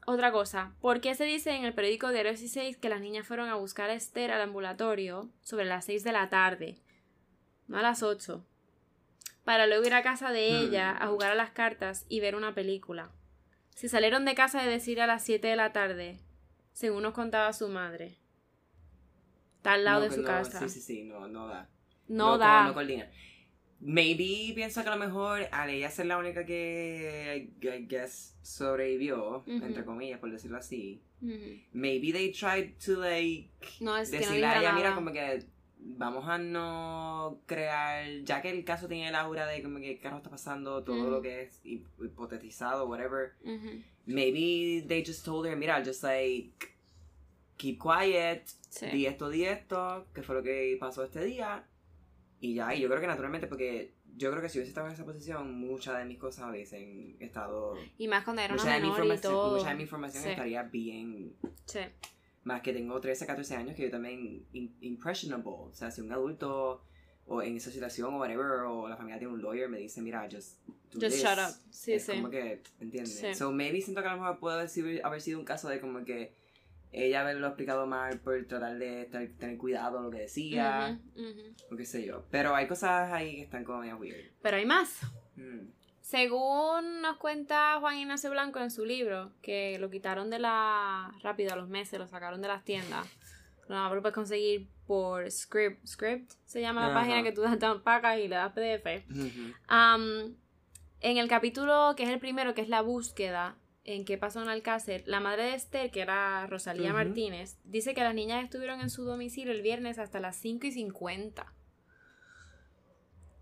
otra cosa, ¿por qué se dice en el periódico Diario 16 que las niñas fueron a buscar a Esther al ambulatorio sobre las 6 de la tarde? No a las 8. Para luego ir a casa de ella a jugar a las cartas y ver una película. Si salieron de casa de decir a las 7 de la tarde, según nos contaba su madre. Está al lado No, de su no, casa. Sí, sí, sí, no, no da. No, co- da. No coordina. Maybe pienso que a lo mejor al ella ser la única que, I, guess, sobrevivió, entre comillas, por decirlo así. Maybe they tried to, like, No, es que no decirle a ella, mira, como que vamos a no crear, ya que el caso tiene el aura de como que qué carro está pasando, todo Ujú. lo que es hip- hipotetizado, whatever. Ujú. Maybe they just told her, mira, just like, keep quiet, Sí. di esto, di esto, que fue lo que pasó este día. Y ya, y yo creo que naturalmente, porque yo creo que si hubiese estado en esa posición, muchas de mis cosas hubiesen estado. Y más cuando era una menor y todo. mucha de mi información Sí. estaría bien. Sí. Más que tengo 13, 14 años, que yo también. im- impressionable. O sea, si un adulto o en esa situación o whatever, o la familia tiene un lawyer, me dice, mira, just. do Just this", shut up. Sí, es sí. Como que, ¿entiendes? Sí. So maybe siento que a lo mejor puede haber sido, haber sido un caso de como que ella haberlo explicado mal por tratar de estar- tener cuidado en lo que decía, Ujú, ujú. o qué sé yo. Pero hay cosas ahí que están como medio weird. Pero hay más. Mm. Según nos cuenta Juan Ignacio Blanco en su libro, que lo quitaron de la. rápido a los meses, lo sacaron de las tiendas. No, lo puedes conseguir por Script. Script se llama la página que tú das pacas y le das PDF. En el capítulo que es el primero, que es la búsqueda, en qué pasó en Alcácer, la madre de Esther, que era Rosalía. Martínez, dice que las niñas estuvieron en su domicilio el viernes hasta las 5 y 50.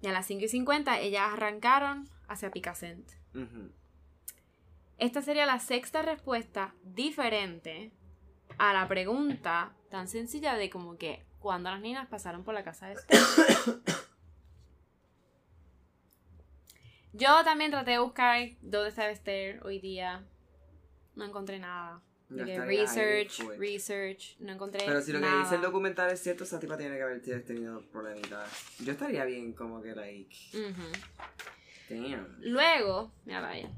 Y a las 5 y 50 ellas arrancaron hacia Picassent. Esta sería la sexta respuesta diferente a la pregunta tan sencilla de como que cuando las niñas pasaron por la casa de Esther. Yo también traté de buscar dónde estaba Esther hoy día. No encontré nada. Que ahí research, full. research, no encontré Pero si lo que dice el documental es cierto, esa tipa tiene que haber tenido problemitas. Yo estaría bien como que, like. Damn. Luego, mira vaya,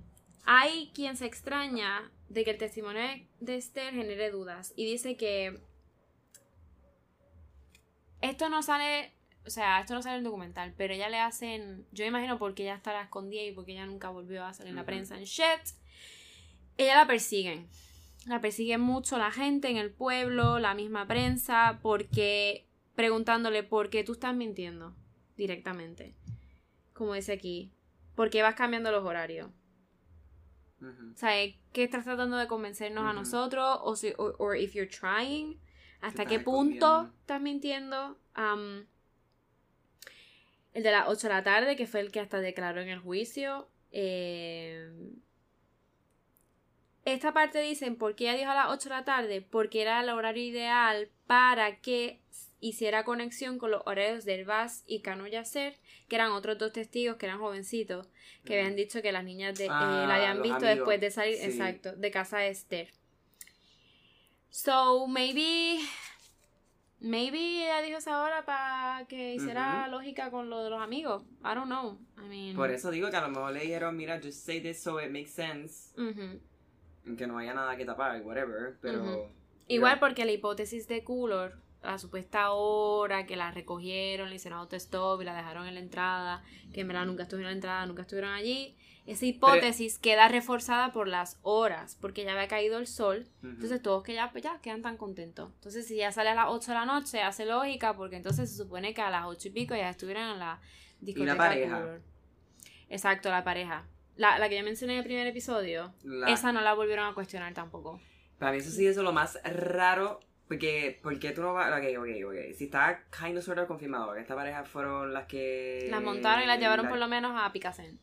hay quien se extraña de que el testimonio de Esther genere dudas y dice que esto no sale, o sea, esto no sale en el documental, pero ella le hacen, yo imagino porque ella estará escondida y porque ella nunca volvió a salir en la prensa en shit, ella la persiguen. La persiguen mucho la gente en el pueblo, la misma prensa, porque preguntándole por qué tú estás mintiendo directamente. Como dice aquí, ¿por qué vas cambiando los horarios? Ujú. O sea, ¿qué estás tratando de convencernos a nosotros? O si, or if you're trying, ¿hasta qué punto estás mintiendo? Am, el de las 8 de la tarde, que fue el que hasta declaró en el juicio. eh, esta parte dicen, ¿por qué ella dijo a las 8 de la tarde? Porque era el horario ideal para que hiciera conexión con los horarios del Vaz y Cano Yacer, que eran otros dos testigos que eran jovencitos, que habían dicho que las niñas de, eh, Ah, la habían visto amigos, después de salir, sí. exacto, de casa de Esther. So, maybe, maybe ella dijo esa hora para que hiciera lógica con lo de los amigos. I don't know. I mean, Por eso digo que a lo mejor le dijeron, mira, just say this so it makes sense. Que no haya nada que tapar, whatever. Pero. Igual porque la hipótesis de Coulor, la supuesta hora que la recogieron, le hicieron autostop y la dejaron en la entrada, que en verdad nunca estuvieron en la entrada, nunca estuvieron allí, esa hipótesis queda reforzada por las horas, porque ya había caído el sol, entonces todos que ya, pues ya quedan tan contentos. Entonces si ya sale a las 8 de la noche, hace lógica, porque entonces se supone que a las 8 y pico ya estuvieran en la discoteca pareja? Coulor. Exacto, la pareja. La, la que yo mencioné en el primer episodio, La- esa no la volvieron a cuestionar tampoco. Para mí eso sí es lo más raro. Porque, porque tú no vas. Ok, ok, ok. Si está kind of sort of confirmado que esta pareja fueron las que. Las montaron y las llevaron la- por lo menos a Picacent.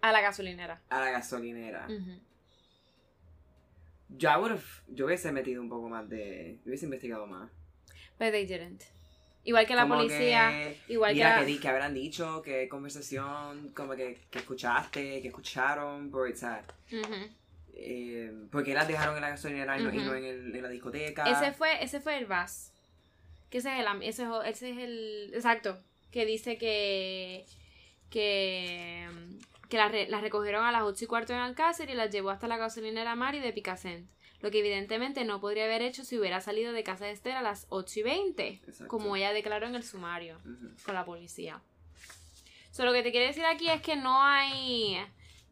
A la gasolinera. A la gasolinera. Yo, yo hubiese metido un poco más de. Hubiese investigado más. But they didn't. Igual que la Como policía. que, igual mira, que, di- que habrán dicho, qué conversación, como que, que escuchaste, que escucharon, por, o sea, eh, porque las dejaron en la gasolinera y no, y Ujú. no en, el- en la discoteca. Ese fue, ese fue el VAS. Que ese es el, ese, es o- ese es el. Exacto. Que dice que. Que. Que las, re- las recogieron a las 8 y cuarto en Alcácer y las llevó hasta la gasolinera Mari de Picacent. Lo que evidentemente no podría haber hecho si hubiera salido de casa de Esther a las 8 y 20. Exacto. Como ella declaró en el sumario. Con la policía. So, lo que te quiere decir aquí es que no hay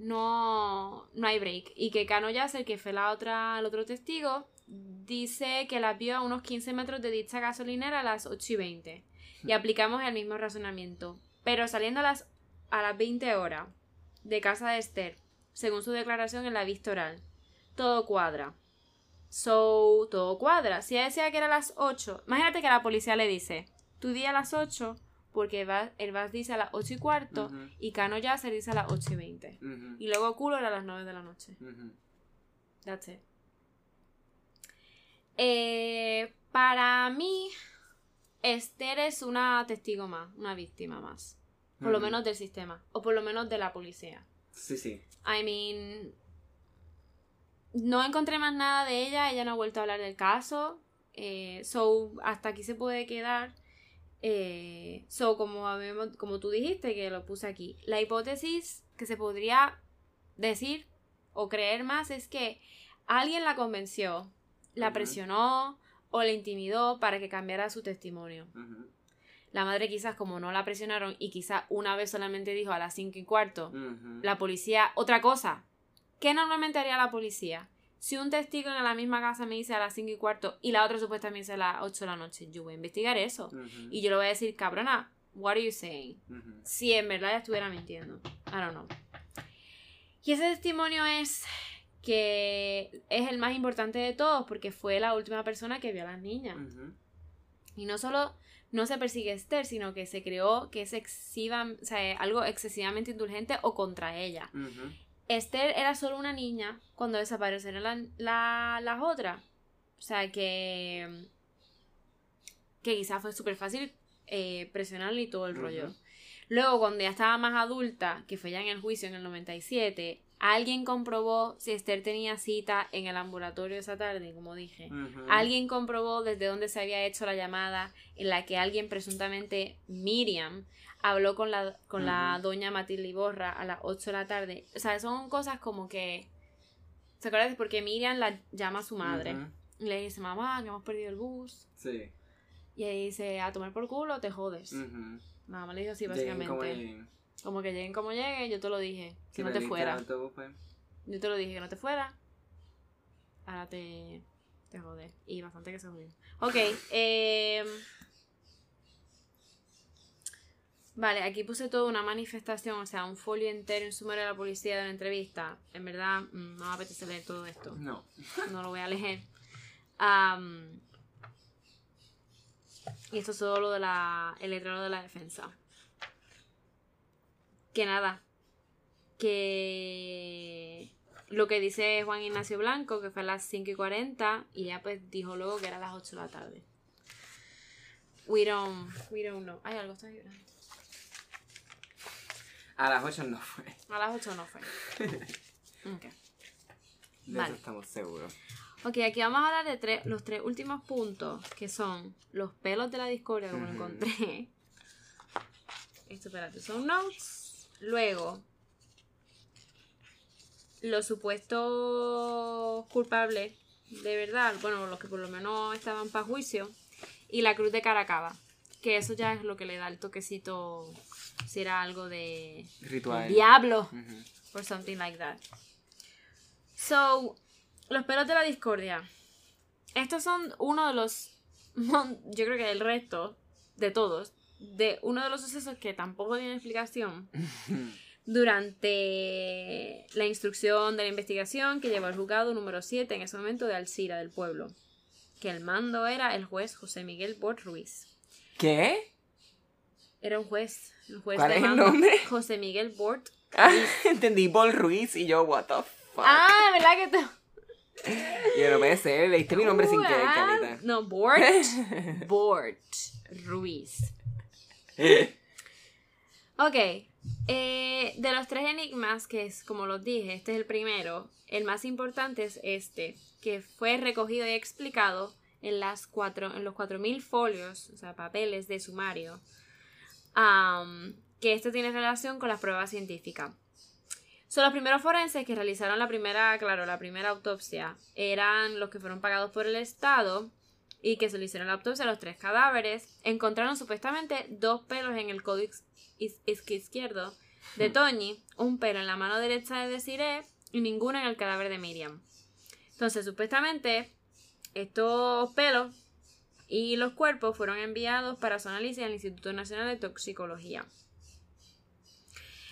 no, no hay break y que Cano Yasser, que fue la otra, el otro testigo, dice que la vio a unos 15 metros de dicha gasolinera a las 8 y 20 y aplicamos el mismo razonamiento. Pero saliendo a las, a las 20 horas de casa de Esther, según su declaración en la vista oral, todo cuadra. So, todo cuadra. Si ella decía que era a las 8, imagínate que la policía le dice, tu día a las 8, porque el VAS dice a las 8 y cuarto y Cano Yasser dice a las 8 y 20. Ujú. Y luego culo era a las 9 de la noche. Ujú. That's it. Eh, para mí, Esther es una testigo más, una víctima más. Por lo menos del sistema. O por lo menos de la policía. Sí, sí. I mean. No encontré más nada de ella, ella no ha vuelto a hablar del caso. eh, so, hasta aquí se puede quedar. Eh, so, como, habíamos- como tú dijiste, que lo puse aquí. La hipótesis que se podría decir o creer más es que alguien la convenció, la presionó o la intimidó para que cambiara su testimonio. La madre quizás como no la presionaron y quizás una vez solamente dijo a las cinco y cuarto, la policía, otra cosa. ¿Qué normalmente haría la policía? Si un testigo en la misma casa me dice a las 5 y cuarto y la otra supuestamente dice a las 8 de la noche, yo voy a investigar eso. Y yo le voy a decir, cabrona, what are you saying? Si en verdad ella estuviera mintiendo. I don't know. Y ese testimonio es que es el más importante de todos porque fue la última persona que vio a las niñas. Y no solo no se persigue a Esther, sino que se creó que es excesiva, o sea, algo excesivamente indulgente o contra ella. Esther era solo una niña cuando desaparecieron la- la- las otras. O sea que. que quizás fue súper fácil eh, presionarle y todo el rollo. Luego, cuando ya estaba más adulta, que fue ya en el juicio en el 97, Alguien comprobó si Esther tenía cita en el ambulatorio esa tarde, como dije. Alguien comprobó desde dónde se había hecho la llamada en la que alguien, presuntamente Miriam, habló con la, con la doña Matilde Iborra a las 8 de la tarde. O sea, son cosas como que... ¿Se acuerdan? Porque Miriam la llama a su madre. Y le dice, mamá, que hemos perdido el bus. Sí. Y ella dice, a tomar por culo te jodes. Nada más le dijo así, básicamente. como Como, lleguen. que lleguen como lleguen, yo te lo dije. Que no te fuera. autobús, pues. Yo te lo dije, que no te fuera. Ahora te, te jode. Y bastante que se jodió. Ok, <laughs> eh, Vale, aquí puse toda una manifestación, o sea, un folio entero, un sumario de la policía de una entrevista. En verdad, mm, no me apetece leer todo esto. No. No lo voy a leer. Am, y esto es todo lo de la, el letrero de la defensa. Que nada. Que lo que dice Juan Ignacio Blanco, que fue a las 5 y 40, y ya pues dijo luego que era a las 8 de la tarde. We don't, we don't know. Ay, algo está llorando. A las 8 no fue. A las 8 no fue. <laughs> Ok. De Vale. eso estamos seguros. Ok, aquí vamos a hablar de tres, los tres últimos puntos, que son los pelos de la discordia, como lo Ujú. encontré. Esto, espérate, son notes. Luego, los supuestos culpables de verdad, bueno, los que por lo menos estaban para juicio, y la cruz de Caracaba, que eso ya es lo que le da el toquecito, si era algo de Ritual. diablo Ujú. or something like that. So, los pelos de la discordia. Estos son uno de los, yo creo que el resto de todos, de uno de los sucesos que tampoco tiene explicación <laughs> durante la instrucción de la investigación que llevó al juzgado número 7 en ese momento de Alcira del pueblo, que el mando era el juez José Miguel Bort Ruiz. ¿Qué? Era un juez, el juez ¿Cuál de es el nombre? José Miguel Bort. <laughs> Ah, entendí Paul Ruiz y yo, what the fuck. Ah, ¿verdad que te... Y <laughs> yo, no puede ser, leíste mi nombre sin querer, Carita. No, Bort. <laughs> Bort Ruiz. Ok. eh, de los tres enigmas, que es como los dije, este es el primero. El más importante es este, que fue recogido y explicado en, las cuatro, en los 4.000 folios, o sea, papeles de sumario. Am, que esto tiene relación con las pruebas científicas. Son los primeros forenses que realizaron la primera, claro, la primera autopsia. Eran los que fueron pagados por el Estado y que se le hicieron la autopsia a los tres cadáveres. Encontraron supuestamente dos pelos en el is- izquierdo de Toñi, un pelo en la mano derecha de Desiree y ninguno en el cadáver de Miriam. Entonces, supuestamente, estos pelos y los cuerpos fueron enviados para su análisis al Instituto Nacional de Toxicología.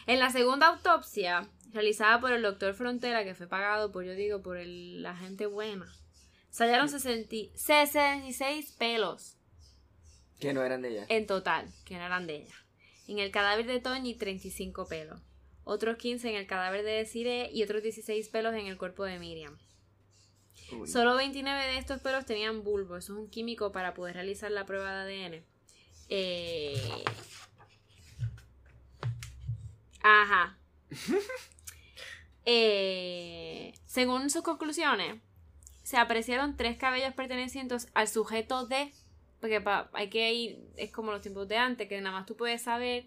En la segunda autopsia, realizada por el doctor Frontera, que fue pagado por, yo digo, por el- la gente buena, se hallaron 60 66 pelos Que no eran de ella. en total, que no eran de ella. En el cadáver de Toñi, 35 pelos. Otros 15 en el cadáver de Desiree y otros 16 pelos en el cuerpo de Miriam. Uy. Solo 29 de estos pelos tenían bulbo. Eso es un químico para poder realizar la prueba de ADN. Eh... Ajá. <laughs> Eh, Según sus conclusiones, se apreciaron tres cabellos pertenecientes al sujeto de. Porque pa- hay que ir. Es como los tiempos de antes, que nada más tú puedes saber.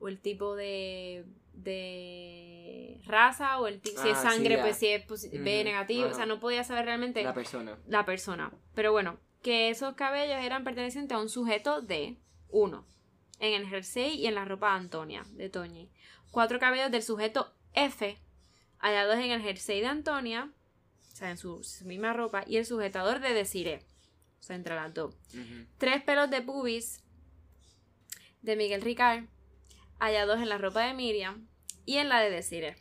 O el tipo de. De raza, o el si es Ah, sangre, pues si es posi- B negativo. O sea, no podía saber realmente La persona. la persona. Pero bueno, que esos cabellos eran pertenecientes a un sujeto de uno en el jersey y en la ropa de Antonia, de Toñi. Cuatro cabellos del sujeto F, hallados en el jersey de Antonia, o sea, en su, su misma ropa, y el sujetador de Desiree, o sea, entre las dos. Tres pelos de pubis de Miguel Ricard, hallados en la ropa de Miriam y en la de Desiree.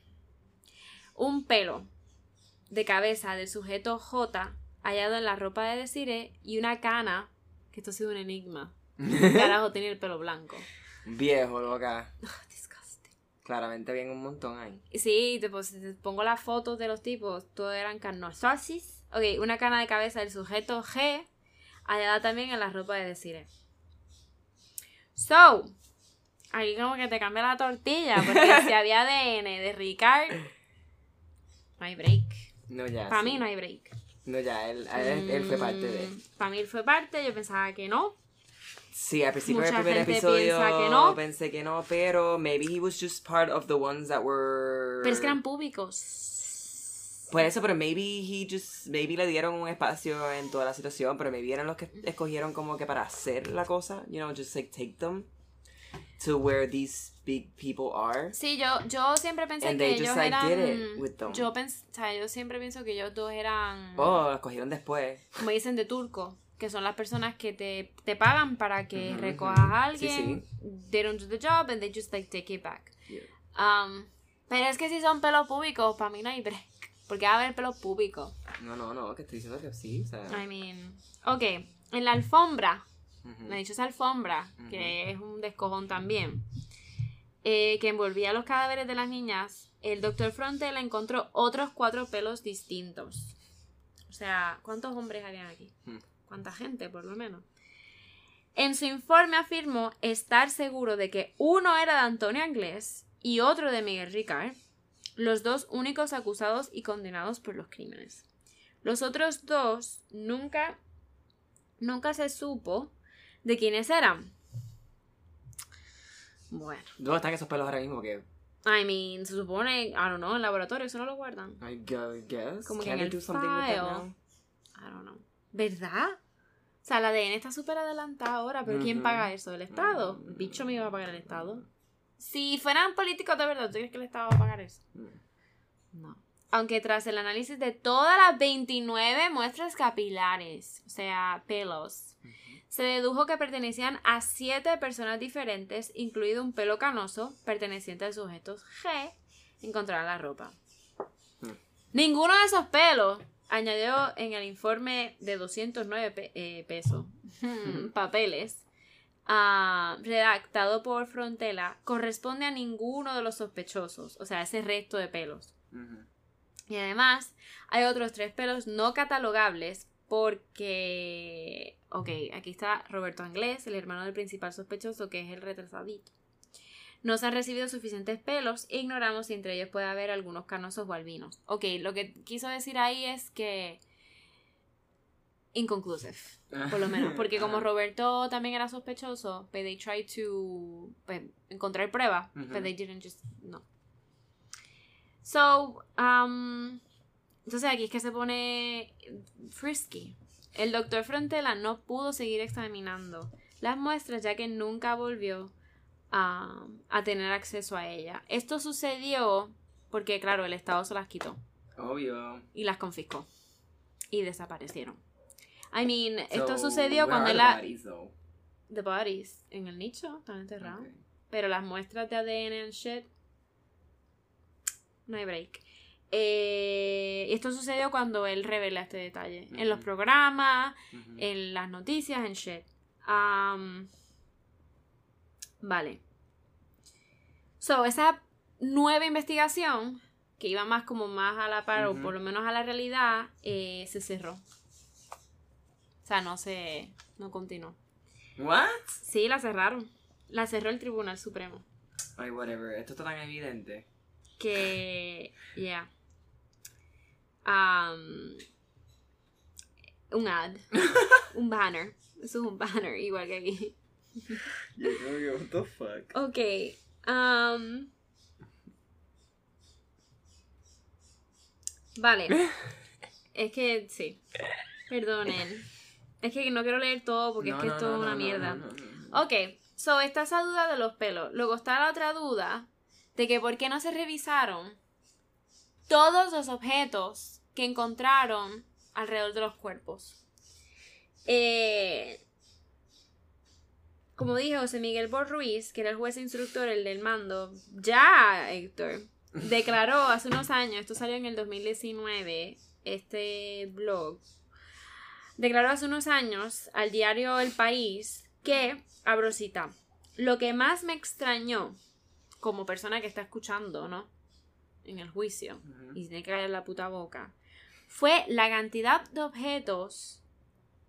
Un pelo de cabeza del sujeto J, hallado en la ropa de Desiree, y una cana, que esto ha sido un enigma. <laughs> Carajo, tenía el pelo blanco. Viejo, loca. Ah, disgusting. Claramente bien un montón ahí. Sí, te, te pongo las fotos de los tipos, todos eran canososis. Ok, una cana de cabeza del sujeto G, hallada también en la ropa de Desire. So, ahí como que te cambia la tortilla, porque si <laughs> había ADN de Ricard no hay break. No, ya. Para sí. mí no hay break. No, ya, él, él, él fue parte de. Para mí él fue parte, yo pensaba que no. Sí, al principio del primer episodio que no. pensé que no, pero maybe he was just part of the ones that were. Pero es que eran públicos. Por eso, pero maybe he just, maybe le dieron un espacio en toda la situación, pero maybe eran los que escogieron como que para hacer la cosa, you know, just like take them to where these big people are. Sí, yo, yo siempre pensé And que they ellos just, like, eran. did it with them. Yo pens, o sea, yo siempre pienso que ellos dos eran. Oh, los cogieron después. como dicen de turco, que son las personas que te, te pagan para que Ujú, recojas a ujú. Sí, alguien, they don't do the job and they just like take it back. Yeah. Um, pero es que si son pelos públicos, para mí no hay break, porque va a haber pelos públicos. No, no, no, que estoy diciendo que sí, o sea. I mean, ok, en la alfombra, ujú. la dichosa alfombra, que es un descojón también, eh, que envolvía los cadáveres de las niñas, el doctor Frontela encontró otros cuatro pelos distintos. O sea, ¿cuántos hombres habían aquí? Hmm. ¿Cuánta gente, por lo menos? En su informe afirmó estar seguro de que uno era de Antonio Anglés y otro de Miguel Ricard, los dos únicos acusados y condenados por los crímenes. Los otros dos nunca, nunca se supo de quiénes eran. Bueno, ¿Dónde están esos pelos ahora mismo? Que I mean, se supone, I don't know, en laboratorio, eso no lo guardan. I gu- guess. Como que Can en they el do something with that now? I don't know. ¿Verdad? O sea, el ADN está súper adelantada ahora, pero ¿quién paga eso? ¿El Estado? Ujú. Bicho me iba a pagar el Estado. Si fueran políticos de verdad, ¿tú crees que el Estado va a pagar eso? Mm. No. Aunque tras el análisis de todas las 29 muestras capilares, o sea, pelos, se dedujo que pertenecían a 7 personas diferentes, incluido un pelo canoso perteneciente al sujeto G, encontrado en la ropa. Hmm. Ninguno de esos pelos, añadió en el informe de 209 pe- eh, pesos, <laughs> papeles, ah, redactado por Frontela, corresponde a ninguno de los sospechosos, o sea, ese resto de pelos. Ujú. Y además, hay otros tres pelos no catalogables porque... Ok, aquí está Roberto Anglés, el hermano del principal sospechoso, que es el retrasadito. No se han recibido suficientes pelos e ignoramos si entre ellos puede haber algunos canosos o albinos. Ok, lo que quiso decir ahí es que... Inconclusive, por lo menos. Porque como Roberto también era sospechoso, but they tried to pues, encontrar pruebas, Ujú. but they didn't just... No. So, um, entonces aquí es que se pone frisky. El doctor Frontela no pudo seguir examinando las muestras ya que nunca volvió a, a tener acceso a ella. Esto sucedió porque, claro, el Estado se las quitó Obvio. y las confiscó y desaparecieron. I mean, esto sucedió cuando él the la... bodies, though? The bodies en el nicho, están enterrados. Okay. Pero las muestras de ADN and shit. No hay break. Eh, esto sucedió cuando él revela este detalle. En los programas, en las noticias, en shit. Vale. So, esa nueva investigación, que iba más como más a la par, o por lo menos a la realidad, eh, se cerró. O sea, no se. no continuó. What? Sí, la cerraron. La cerró el Tribunal Supremo. Ay, whatever. Esto está tan evidente. Que. Yeah. Um, un ad. <laughs> un banner. Eso es un banner, igual que aquí. Yo creo que, what the fuck. Ok. um, vale. <laughs> Es que sí. Perdonen. Es que no quiero leer todo porque es que esto es una mierda. Ok, so está esa duda de los pelos. Luego está la otra duda de que por qué no se revisaron todos los objetos que encontraron alrededor de los cuerpos. Eh, como dije José Miguel Borruiz, que era el juez instructor, el del mando, ya Héctor, declaró hace unos años, esto salió en el 2019, este blog, declaró hace unos años al diario El País que, abro cita, lo que más me extrañó como persona que está escuchando, ¿no? en el juicio y tiene que callar la puta boca, fue la cantidad de objetos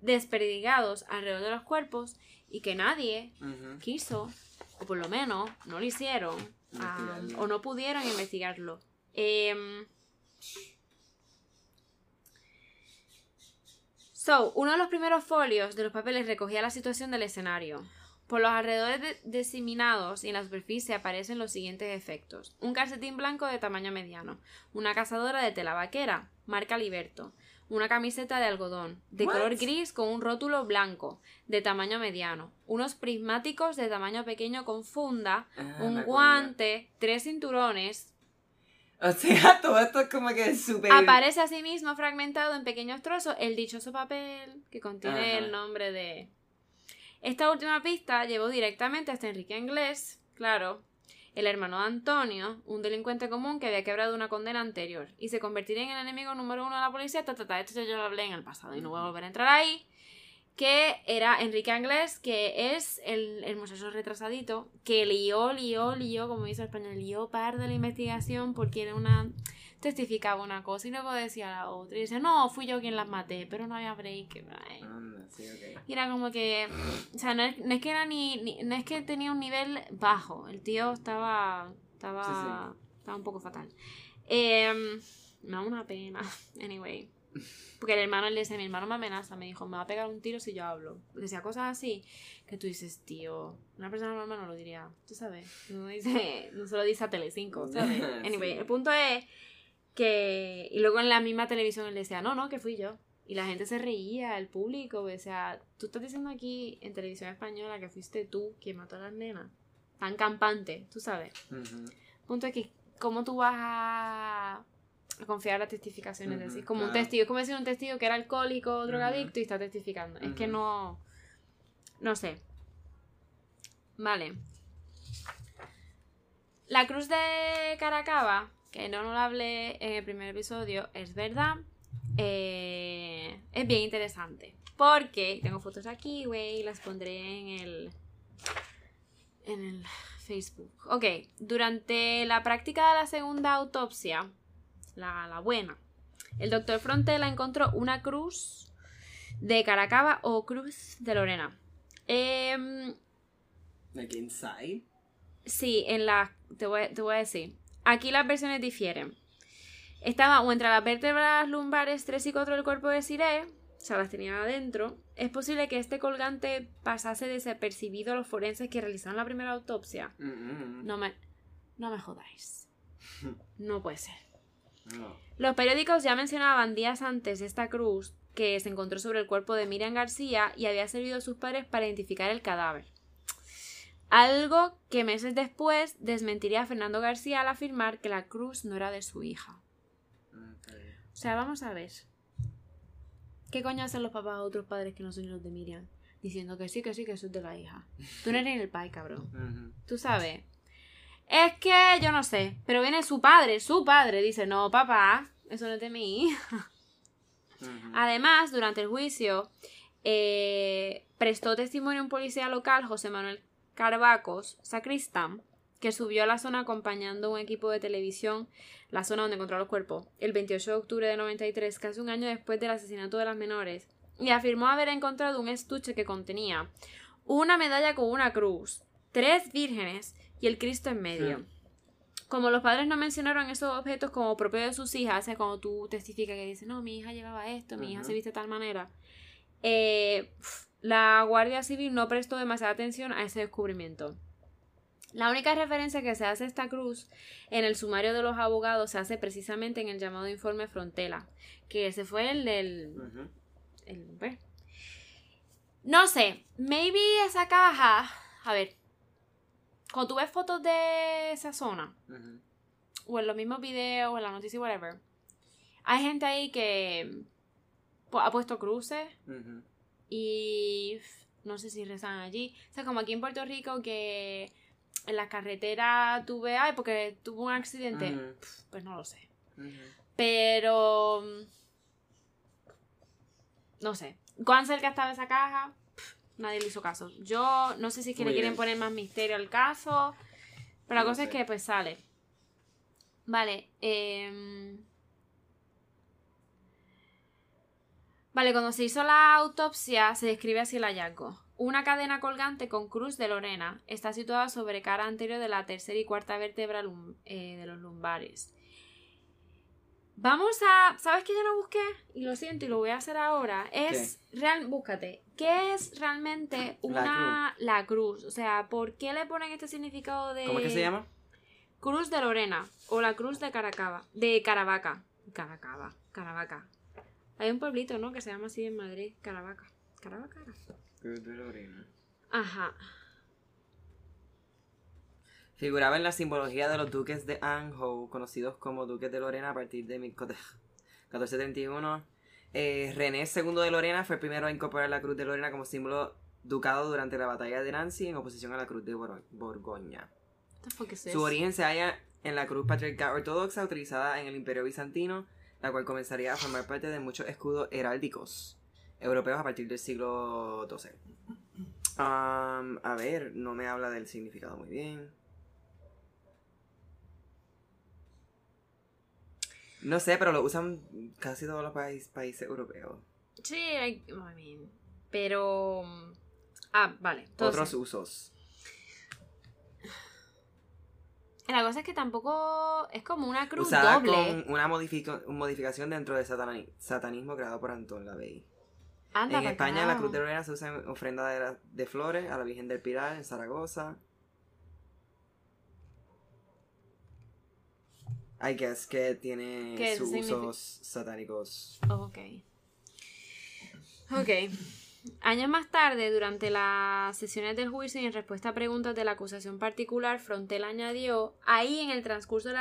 desperdigados alrededor de los cuerpos y que nadie quiso, o por lo menos no lo hicieron, o no pudieron investigarlo. Em, so, uno de los primeros folios de los papeles recogía la situación del escenario. Por los alrededores de- diseminados y en la superficie aparecen los siguientes efectos. Un calcetín blanco de tamaño mediano, una cazadora de tela vaquera, marca Liberto, una camiseta de algodón, de color gris con un rótulo blanco, de tamaño mediano, unos prismáticos de tamaño pequeño con funda, Ah, un guante, tres cinturones, O sea, <laughs> todo esto es como que súper. Aparece asimismo fragmentado en pequeños trozos el dichoso papel que contiene Ajá. el nombre de... Esta última pista llevó directamente hasta Enrique Inglés, claro, el hermano de Antonio, un delincuente común que había quebrado una condena anterior y se convertiría en el enemigo número uno de la policía. Ta, ta, ta. Esto yo lo hablé en el pasado y no voy a volver a entrar ahí. Que era Enrique Anglés, que es el, el muchacho retrasadito, que lió, lió, lió, como dice el español, lió par de la investigación porque era una testificaba una cosa y luego decía la otra. Y decía, no, fui yo quien las maté, pero no había break. Anda, sí, ok. Y era como que, o sea, no es, no es que era ni, ni- no es que tenía un nivel bajo. El tío estaba, estaba, Sí, estaba un poco fatal. Em, me da una pena. <laughs> Anyway. Porque el hermano le dice, mi hermano me amenaza, me dijo, me va a pegar un tiro si yo hablo. Decía cosas así que tú dices, tío, una persona normal no lo diría, tú sabes. No, dice, no se lo dice a Telecinco, ¿sabes? <laughs> Anyway, Sí. el punto es que... Y luego en la misma televisión él decía, no, no, que fui yo. Y la gente se reía, el público, o sea, tú estás diciendo aquí en televisión española que fuiste tú quien mató a las nenas. Tan campante, tú sabes. Ujú. punto es que, ¿cómo tú vas a, a confiar las testificaciones Ujú, así? Como un testigo, es como decir un testigo que era alcohólico, drogadicto y está testificando. Es que no. No sé. Vale. La cruz de Caracaba, que no nos la hablé en el primer episodio, es verdad. Eh, es bien interesante. Porque tengo fotos aquí, güey, y las pondré en el. En el Facebook. Ok, durante la práctica de la segunda autopsia, la, la buena, el doctor Frontela encontró una cruz de Caracaba o cruz de Lorena. Em, Like inside. Sí, en la. Te voy, te voy a decir. Aquí las versiones difieren. Estaba o entre las vértebras lumbares 3 y 4 del cuerpo de Siré, o sea, las tenía adentro. Es posible que este colgante pasase desapercibido a los forenses que realizaron la primera autopsia. Mm-mm. No me. No me jodáis. <laughs> No puede ser. No. Los periódicos ya mencionaban días antes esta cruz que se encontró sobre el cuerpo de Miriam García y había servido a sus padres para identificar el cadáver. Algo que meses después desmentiría a Fernando García al afirmar que la cruz no era de su hija. O sea, vamos a ver. ¿Qué coño hacen los papás a otros padres que no son los de Miriam? Diciendo que sí, que sí, que eso es de la hija. Tú no eres el pai, cabrón. Tú sabes. Es que yo no sé. Pero viene su padre, su padre. Dice, no, papá, eso no es de mi hija. Además, durante el juicio, eh, prestó testimonio un policía local, José Manuel Carvacos, sacristán, que subió a la zona acompañando un equipo de televisión, la zona donde encontró los cuerpos, el 28 de octubre de 93, casi un año después del asesinato de las menores, y afirmó haber encontrado un estuche que contenía una medalla con una cruz, tres vírgenes y el Cristo en medio. Como los padres no mencionaron esos objetos como propios de sus hijas, o sea, cuando tú testificas que dices, no, mi hija llevaba esto, mi hija se viste de tal manera, eh, la Guardia Civil no prestó demasiada atención a ese descubrimiento. La única referencia que se hace a esta cruz en el sumario de los abogados se hace precisamente en el llamado informe Frontela, que ese fue el del... El- pues. No sé, maybe esa caja... A ver, cuando tú ves fotos de esa zona, o en los mismos videos, o en la noticia, whatever, hay gente ahí que ha puesto cruces y no sé si rezan allí. O sea, como aquí en Puerto Rico que en las carreteras tuve, ay, porque tuvo un accidente, pues no lo sé. Pero... mm, No sé. ¿Cuán cerca estaba esa caja? Nadie le hizo caso. Yo no sé si es que Muy le quieren bien. poner más misterio al caso. Pero la cosa es que pues sale. Vale. em, Vale, cuando se hizo la autopsia se describe así el hallazgo. Una cadena colgante con cruz de Lorena está situada sobre cara anterior de la tercera y cuarta vértebra lum- eh, de los lumbares. Vamos a. ¿Sabes qué yo no busqué? Y lo siento y lo voy a hacer ahora. Es. Real, búscate. ¿Qué es realmente una. La cruz. O sea, ¿por qué le ponen este significado de. ¿Cómo es que se llama? Cruz de Lorena. O la cruz de Caracaba. De Caravaca. Caracaba. Caravaca. Hay un pueblito, ¿no? Que se llama así en Madrid. Caravaca. Caravaca. De Lorena. Ajá. Figuraba en la simbología de los duques de Anjou, conocidos como duques de Lorena a partir de 1431. <laughs> Eh, René II de Lorena fue el primero a incorporar la cruz de Lorena como símbolo ducado durante la batalla de Nancy en oposición a la cruz de Bor- Borgoña. Su origen se halla en la cruz patriarcal ortodoxa utilizada en el Imperio Bizantino, la cual comenzaría a formar parte de muchos escudos heráldicos europeos a partir del siglo XII. A ver, no me habla del significado muy bien. No sé, pero lo usan casi todos los países, países europeos. Sí, I, I mean. Pero. Ah, vale. Entonces, Otros usos. La cosa es que tampoco es como una cruz Usada doble. con una modifico- modificación dentro del satani- satanismo creado por Antón Lavey. Anda en pa' España la cruz de Lorena se usa en ofrenda de, la- de flores a la Virgen del Pilar en Zaragoza. I guess que tiene ¿Qué sus significa? usos satánicos. Oh, ok. Ok. Años más tarde, durante las sesiones del juicio y en respuesta a preguntas de la acusación particular, Frontel añadió, ahí en el transcurso de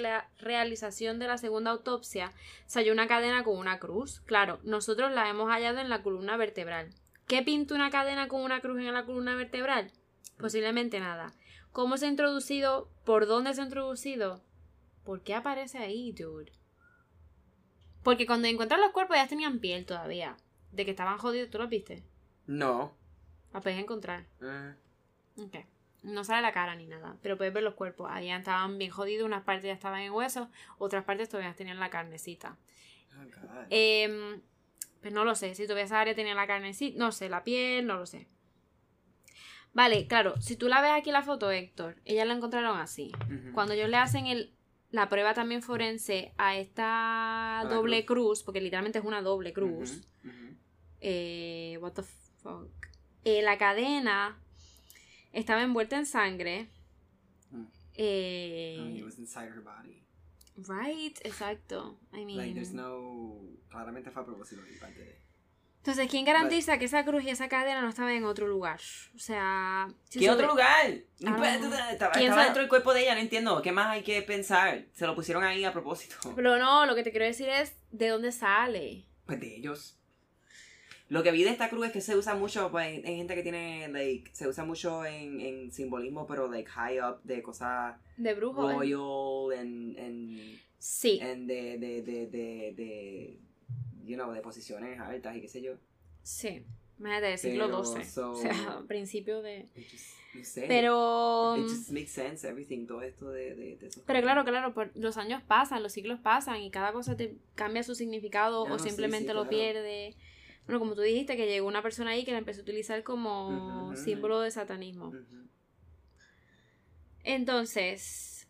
la realización de la segunda autopsia, se halló una cadena con una cruz. Claro, nosotros la hemos hallado en la columna vertebral. ¿Qué pinta una cadena con una cruz en la columna vertebral? Posiblemente nada. ¿Cómo se ha introducido? ¿Por dónde se ha introducido? ¿Por qué aparece ahí, dude? Porque cuando encuentran los cuerpos ya tenían piel todavía. De que estaban jodidos, ¿tú los viste? No. La puedes encontrar. Eh, Ok. No sale la cara ni nada, pero puedes ver los cuerpos. Habían estaban bien jodidos, unas partes ya estaban en hueso, otras partes todavía tenían la carnecita. oh, pues no lo sé, si todavía esa área tenía la carnecita, no sé, la piel, no lo sé. Vale, claro, si tú la ves aquí en la foto, Héctor, ellas la encontraron así. Cuando ellos le hacen el, la prueba también forense a esta doble cruz. porque literalmente es una doble cruz. Eh, what the fuck. Eh, la cadena estaba envuelta en sangre. Mm. Eh, I mean, it was inside her body. right, exacto. I mean, Like, there's no... Claramente fue a propósito de parte de... Entonces, ¿quién garantiza que esa cruz y esa cadena no estaban en otro lugar? O sea, si ¿Qué otro ve- lugar? Ah. Estaba, estaba dentro del cuerpo de ella, no entiendo. ¿Qué más hay que pensar? Se lo pusieron ahí a propósito. Pero no, lo que te quiero decir es de dónde sale. Pues de ellos. Lo que vi de esta cruz es que se usa mucho, pues hay gente que tiene, like, se usa mucho en, en simbolismo, pero like high up, de cosas De brujo. ¿eh? royal, en, en, Sí. en de, de, de, de, de, you know, de posiciones altas y qué sé yo. Sí. Imagínate del siglo XII. so- O sea, principio de. It just, no sé. Pero. It just makes sense, everything, todo esto de, de, de esos Pero claro, claro, por- los años pasan, los siglos pasan y cada cosa te cambia su significado Ah, o no, sí, simplemente sí, lo claro. pierde. Bueno, como tú dijiste, que llegó una persona ahí que la empezó a utilizar como símbolo de satanismo. Entonces,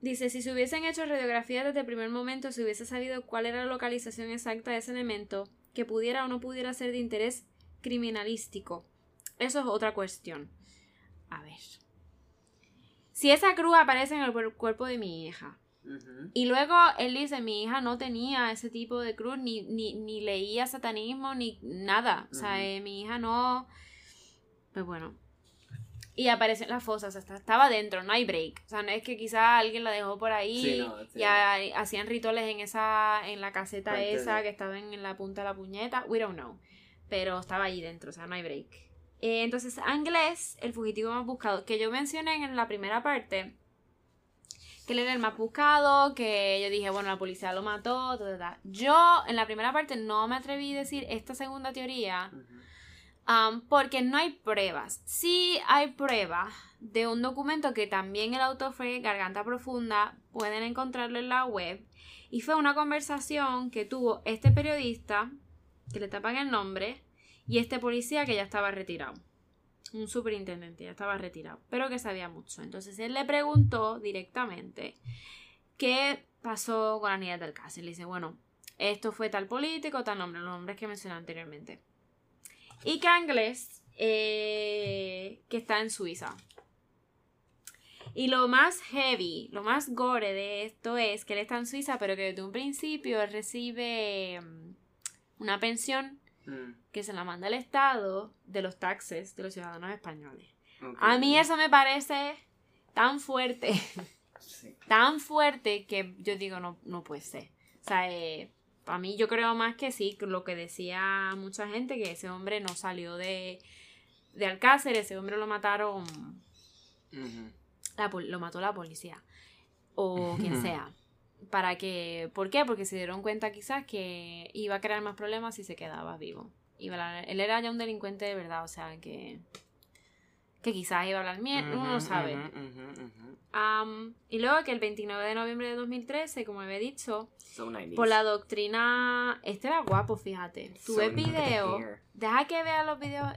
dice, si se hubiesen hecho radiografías desde el primer momento, se hubiese sabido cuál era la localización exacta de ese elemento que pudiera o no pudiera ser de interés criminalístico. Eso es otra cuestión. A ver. Si esa cruz aparece en el cuer- cuerpo de mi hija, Y luego él dice, mi hija no tenía ese tipo de cruz, ni, ni, ni leía satanismo, ni nada. O sea, eh, mi hija no... Pues bueno. Y aparece en la fosa, o sea, estaba dentro, no hay break. O sea, no es que quizá alguien la dejó por ahí Sí, no, sí. y ha- hacían rituales en esa, en la caseta esa que estaba en, en la punta de la puñeta. We don't know. Pero estaba allí dentro, o sea, no hay break. Eh, entonces, Anglés, el fugitivo más buscado, que yo mencioné en la primera parte, que él era el más buscado, que yo dije, bueno, la policía lo mató, ta, ta, ta. Yo, en la primera parte, no me atreví a decir esta segunda teoría, um, porque no hay pruebas. Sí hay pruebas de un documento que también el autor fue Garganta Profunda, pueden encontrarlo en la web, y fue una conversación que tuvo este periodista, que le tapan el nombre, y este policía que ya estaba retirado. Un superintendente, ya estaba retirado, pero que sabía mucho. Entonces él le preguntó directamente que pasó con niñas del Cáceres. Le dice, bueno, esto fue tal político, tal nombre, los nombres que mencioné anteriormente. Y Cangles, eh, que está en Suiza. Y lo más heavy, lo más gore de esto es que él está en Suiza, pero que desde un principio recibe mm, una pensión Mm, que se la manda el Estado de los taxes de los ciudadanos españoles. A mí eso me parece tan fuerte, <laughs> Sí. tan fuerte que yo digo, no, no puede ser. O sea, para mí yo creo más que sí, lo que decía mucha gente, que ese hombre no salió de, de Alcácer, ese hombre lo mataron, la lo mató la policía o quien <laughs> sea. Para que, ¿por qué? Porque se dieron cuenta quizás que iba a crear más problemas si se quedaba vivo. Hablar- él era ya un delincuente de verdad, o sea que que quizás iba a hablar mierda, uno no sabe. Am, y luego que el 29 de noviembre de 2013, como había dicho, So 90s. por la doctrina, este era guapo, fíjate. So, Tuve look at the video, hair. deja que vea los videos,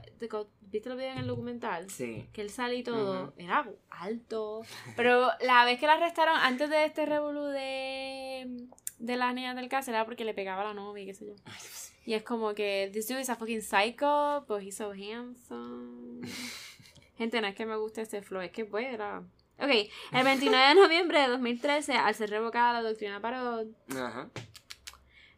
¿viste los videos en el documental? Sí. que él sale y todo, era alto. Pero la vez que la arrestaron, antes de este revolú de, de las niñas del caso, era porque le pegaba a la novia y qué sé yo. Y es como que, this dude is a fucking psycho, but he's so handsome. <laughs> Gente, no es que me guste este flow, es que pues era... Ok, el 29 de noviembre de 2013, al ser revocada la doctrina Parot, Ajá.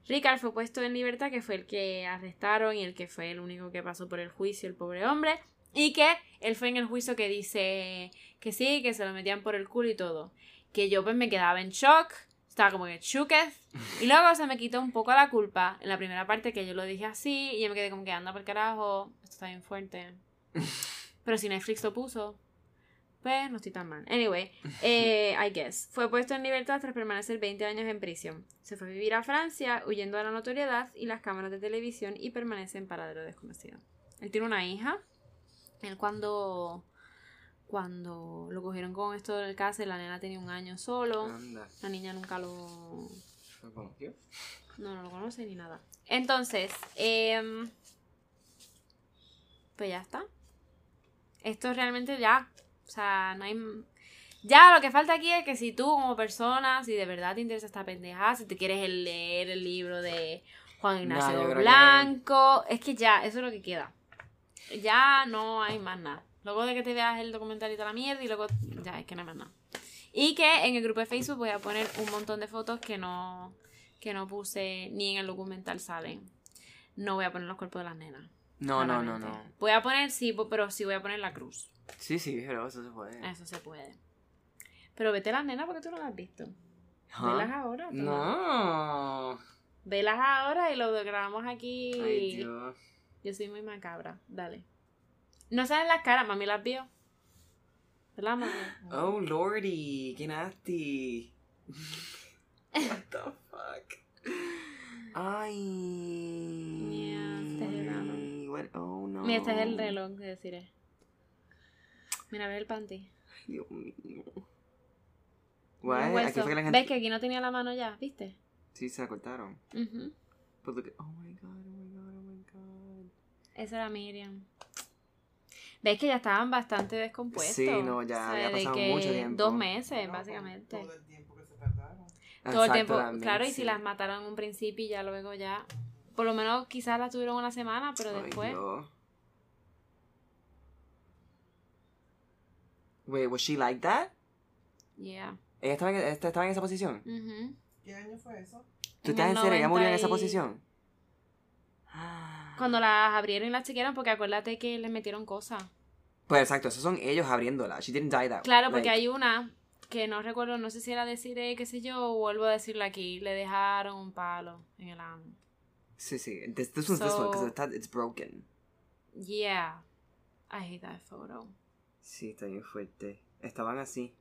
Ricard fue puesto en libertad, que fue el que arrestaron y el que fue el único que pasó por el juicio, el pobre hombre. Y que él fue en el juicio que dice que sí, que se lo metían por el culo y todo. Que yo pues me quedaba en shock, estaba como que chuquez. Y luego se me quitó un poco la culpa en la primera parte que yo lo dije así y yo me quedé como que anda por carajo, esto está bien fuerte. <laughs> Pero si Netflix lo puso, pues no estoy tan mal. Anyway, <laughs> eh, I guess. Fue puesto en libertad tras permanecer 20 años en prisión. Se fue a vivir a Francia, huyendo de la notoriedad y las cámaras de televisión y permanece en paradero desconocido. Él tiene una hija. Él cuando, cuando lo cogieron con esto del cáncer, la nena tenía un año solo. Anda. La niña nunca lo, ¿Lo conoció? no, no lo conoce ni nada. Entonces, em, pues ya está. Esto realmente ya. O sea, no hay. Ya lo que falta aquí es que si tú, como persona, si de verdad te interesa esta pendeja, si te quieres leer el libro de Juan Ignacio que- Blanco, es que ya, eso es lo que queda. Ya no hay más nada. Luego de que te veas el documental y toda la mierda, y luego ya es que no hay más nada. Y que en el grupo de Facebook voy a poner un montón de fotos que no, que no puse ni en el documental salen. No voy a poner los cuerpos de las nenas. No, no, no, no. Voy a poner, sí, pero sí voy a poner la cruz. Sí, sí, pero eso se puede. Eso se puede. Pero vete las nenas porque tú no las has visto. Ajá. Velas ahora. No. Velas ahora y lo grabamos aquí. Ay, Dios. Yo soy muy macabra. Dale. No salen las caras, mami las vio. ¿Verdad, mami? Oh, lordy, qué nasty. <laughs> What the fuck? Ay. Oh, no. Mira, este es el reloj que deciré. Mira, ve el panty. Ay, Dios mío. Un What? hueso. Aquí fue que la gente... ¿Ves que aquí no tenía la mano ya? ¿Viste? Sí, se la cortaron. Ujú. But look at... Oh my god, oh my god, oh my god. Esa era Miriam. ¿Ves que ya estaban bastante descompuestos? Sí, no, ya había de pasado que mucho tiempo. Dos meses, No, básicamente. Todo el tiempo que se tardaron. Todo el Exacto, tiempo, también, claro, y sí. si las mataron en un principio y ya luego ya. Por lo menos quizás las tuvieron una semana, pero Ay, después. Dios. Wait, was she like that? Yeah. ¿Ella estaba en, esta- estaba en esa posición? Ujú. ¿Qué año fue eso? ¿Tú En estás en serio? ¿Ella murió en 90 esa posición? Cuando las abrieron y las chequearon, porque acuérdate que les metieron cosas. Pues exacto, esos son ellos abriéndola. She didn't die that Claro, porque like- hay una que no recuerdo, no sé si era decir, qué sé yo, o vuelvo a decirle aquí, le dejaron un palo en el ano. Sí, sí. This, this one's this one, So- because it's broken. Yeah. I hate that photo. Sí, está bien fuerte. Estaban así.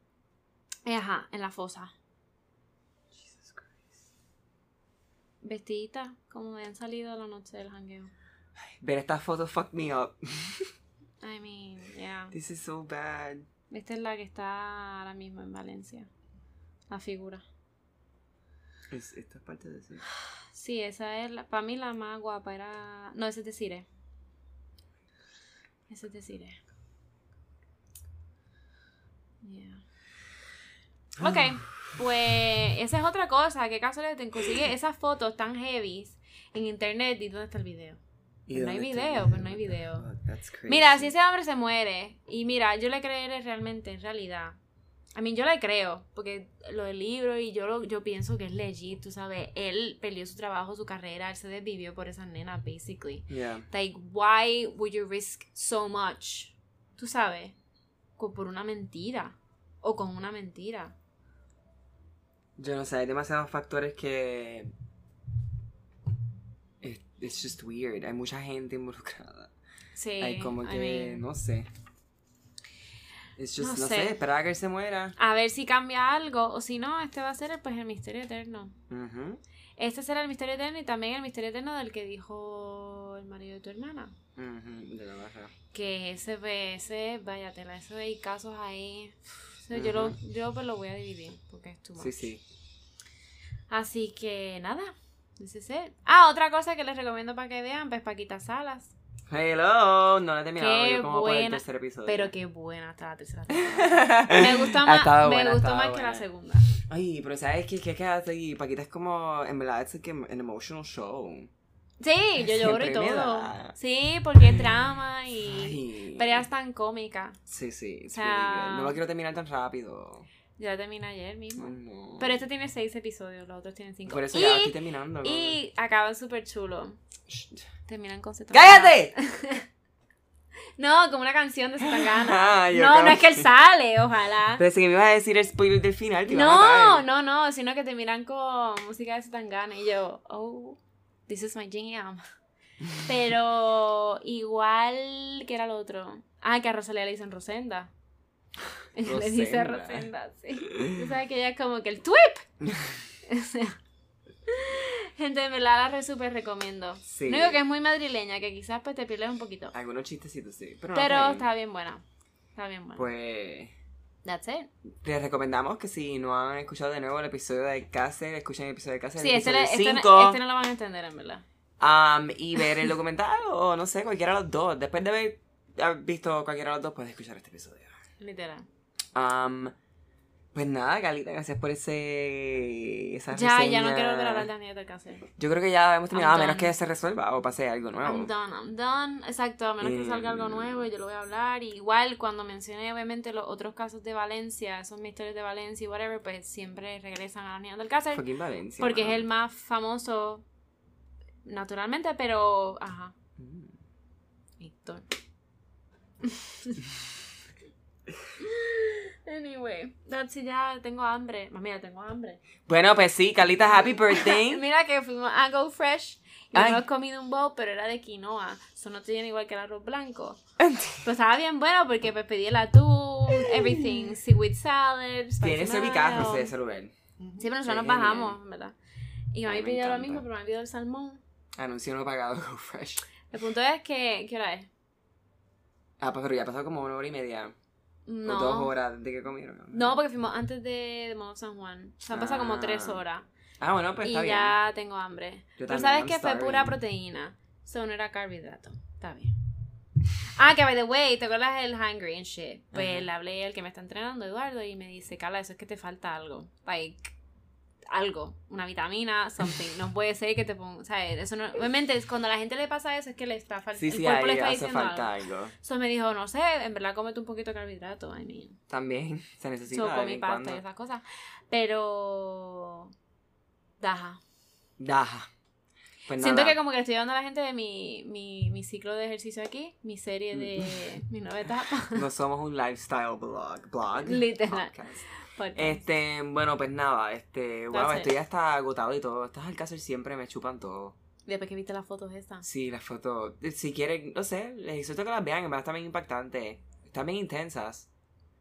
Ajá, en la fosa. Jesus Christ. Vestidita, como habían salido a la noche del jangueo. Ver esta foto fucked me up. <laughs> I mean, yeah. This is so bad. Esta es la que está ahora mismo en Valencia. La figura. Es, esta es parte de eso. <sighs> <sighs> Sí, esa es, la, para mí la más guapa era... No, ese es de Cire. Ese es de Cire. Yeah. Ok. pues esa es otra cosa. ¿Qué caso le te consigue esas fotos tan heavy en internet y dónde está el video? ¿Y Pues no hay video, pues no hay video. Crazy. Mira, si ese hombre se muere, y mira, yo le creeré realmente, en realidad. A mí yo le creo, porque lo del libro y yo lo, yo pienso que es legit, tú sabes. Él perdió su trabajo, su carrera, él se desvivió por esa nena, basically. Yeah. Like, why would you risk so much? Tú sabes, por una mentira. O con una mentira. Yo no sé, hay demasiados factores que. It's just weird. Hay mucha gente involucrada. Sí. Hay como I que. mean, no sé. It's just, No no, sé. sé. esperar a que él se muera. a ver si cambia algo, o si no, este va a ser pues el misterio eterno. Este será el misterio eterno y también el misterio eterno del que dijo el marido de tu hermana. ujú, de la barra. Que ese, ese, vaya tela, eso hay casos ahí. O sea, yo, lo, yo pues lo voy a dividir porque es too Sí. Así que nada, ese es. Ah, otra cosa que les recomiendo para que vean, pues Paquita Salas. Hello, no la he terminado. Qué yo como por el buena, tercer episodio. Pero qué buena está la tercera <laughs> temporada. Me gusta más, me buena, gustó más que la buena. segunda. Ay, pero ¿sabes qué? ¿Qué ahí? Paquita es como, en verdad, es like an emotional show. Sí, yo lloro y todo. Sí, porque es drama y Ay. peleas tan cómicas. Sí, sí. O sea-. No lo quiero terminar tan rápido. Ya terminé ayer mismo. No. Pero este tiene seis episodios, los otros tienen cinco. Por eso y, ya estoy terminando. y acaban súper chulo. Terminan con ¡Cállate! <laughs> No, como una canción de Zetangana. Ah, yo no, no es que él sale, ojalá. Pensé que me ibas a decir el spoiler del final. Te iba a No, matar. no, no, sino que terminan con música de Zetangana y yo, oh, this is my jam. <laughs> Pero igual, ¿qué era lo otro? Ah, que a Rosalía le dicen Rosenda. Ella <laughs> le dice Rosenda. Rosenda, sí. Tú sabes que ella es como que el twip. O sea, Gente, en verdad la re súper recomiendo. Sí. No digo que es muy madrileña, que quizás pues te pierdes un poquito. Algunos chistecitos, sí. Pero, no, Pero está bien. está bien buena. Está bien buena. Pues. That's it. Les recomendamos que si no han escuchado de nuevo el episodio de Cáceres, escuchen el episodio de Cáceres. Sí, este, este, no- 5. este no lo van a entender, en verdad. Um, y ver el documental o no sé, cualquiera de los dos. Después de haber, haber visto cualquiera de los dos, puedes escuchar este episodio. Literal. Um, pues nada, Galita, gracias por ese esa Ya, ya no quiero volver a hablar de Daniel del Cáceres. Yo creo que ya hemos terminado, a menos que se resuelva o pase algo nuevo. I'm done, I'm done. Exacto, a menos que salga algo Eh, nuevo y yo lo voy a hablar. Y igual, cuando mencioné obviamente los otros casos de Valencia, esos misterios de Valencia y whatever, pues siempre regresan a del Cáceres. Fucking Valencia. Porque es el más famoso naturalmente, pero... Ajá, Mm. Héctor. <laughs> anyway, that's it, ya tengo hambre. Mami, ya tengo hambre. Bueno, pues sí, Carlita, happy birthday. <laughs> Mira que fuimos a Go Fresh y hemos comido un bowl, pero era de quinoa. Eso no tiene igual que el arroz blanco. <laughs> Pues estaba bien bueno porque pues pedí el atún, everything, seaweed salad. carro mayo. de ese lugar. Sí, pero nosotros nos bajamos, genial. ¿verdad? Y mami pidió lo encanta. mismo, pero me pidió el salmón. Anuncio no pagado Go Fresh. El punto es que, ¿qué hora es? Ah, pues pero ya pasó como una hora y media. No. O dos horas de que comieron. No, porque fuimos antes de, de San Juan. O sea, han pasado como Ah, tres horas. Ah, bueno, pues y está bien. ya tengo hambre. Yo Pero sabes que fue pura proteína. So no era carbohidrato. Está bien. Ah, que by the way, ¿te acuerdas el hungry and shit? Pues le hablé al que me está entrenando, Eduardo, y me dice, Carla, eso es que te falta algo. Like, algo. Una vitamina, something. No puede ser que te ponga. O sea, eso no. Obviamente, cuando a la gente le pasa eso, es que le está faltando. Sí, el sí, cuerpo ahí le está hace diciendo falta algo. algo. So me dijo, no sé, en verdad cómete un poquito de carbohidrato. I mean. También <laughs> se necesita. So de comí pasta cuando. y esas cosas. Pero. Daja. Daja. Pues Siento que como que le estoy dando a la gente de mi, mi, mi ciclo de ejercicio aquí, mi serie de mi nueva <laughs> etapa. No somos un lifestyle blog. blog Literal. podcast. Podcast. Este, bueno, pues nada, este, wow, estoy hasta agotado y todo. Estas Alcácer siempre me chupan todo. Después que viste las fotos estas. Sí, las fotos. Si quieren, no sé, les exhorto que las vean, en verdad están bien impactantes. Están bien intensas.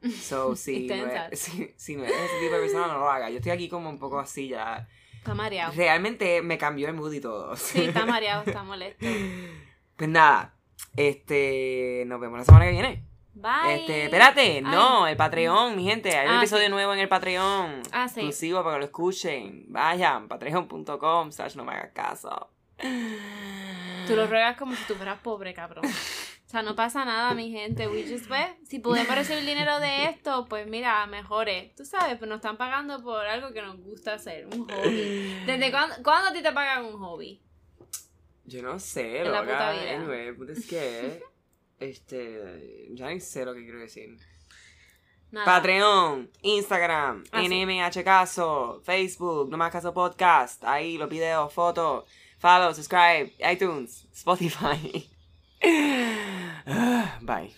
<laughs> So, si, no Intensas. es, <laughs> si, si no eres ese tipo de persona, no lo haga. Yo estoy aquí como un poco así ya. Está mareado. Realmente me cambió el mood y todo. Sí, está <laughs> mareado, está molesto. Pues nada, este, nos vemos la semana que viene. Bye. Este, espérate, no, el Patreon, mi gente, hay un Ah, episodio sí. nuevo en el Patreon. Ah, sí. Exclusivo para que lo escuchen. Vayan, patreon.com slash no me hagas caso. Tú lo ruegas como si tú fueras pobre, cabrón. O sea, no pasa nada, mi gente. We just, pues, si podemos recibir dinero de esto, pues mira, mejores. Tú sabes, pues nos están pagando por algo que nos gusta hacer, un hobby. ¿Desde cuándo, cuándo a ti te pagan un hobby? Yo no sé, loca. es que. Este. Ya ni sé lo que quiero decir. Patreon, Instagram, ah, NMH. Caso, Facebook, No Más Caso Podcast, ahí los videos, fotos, follow, subscribe, iTunes, Spotify. <laughs> Ah, bye.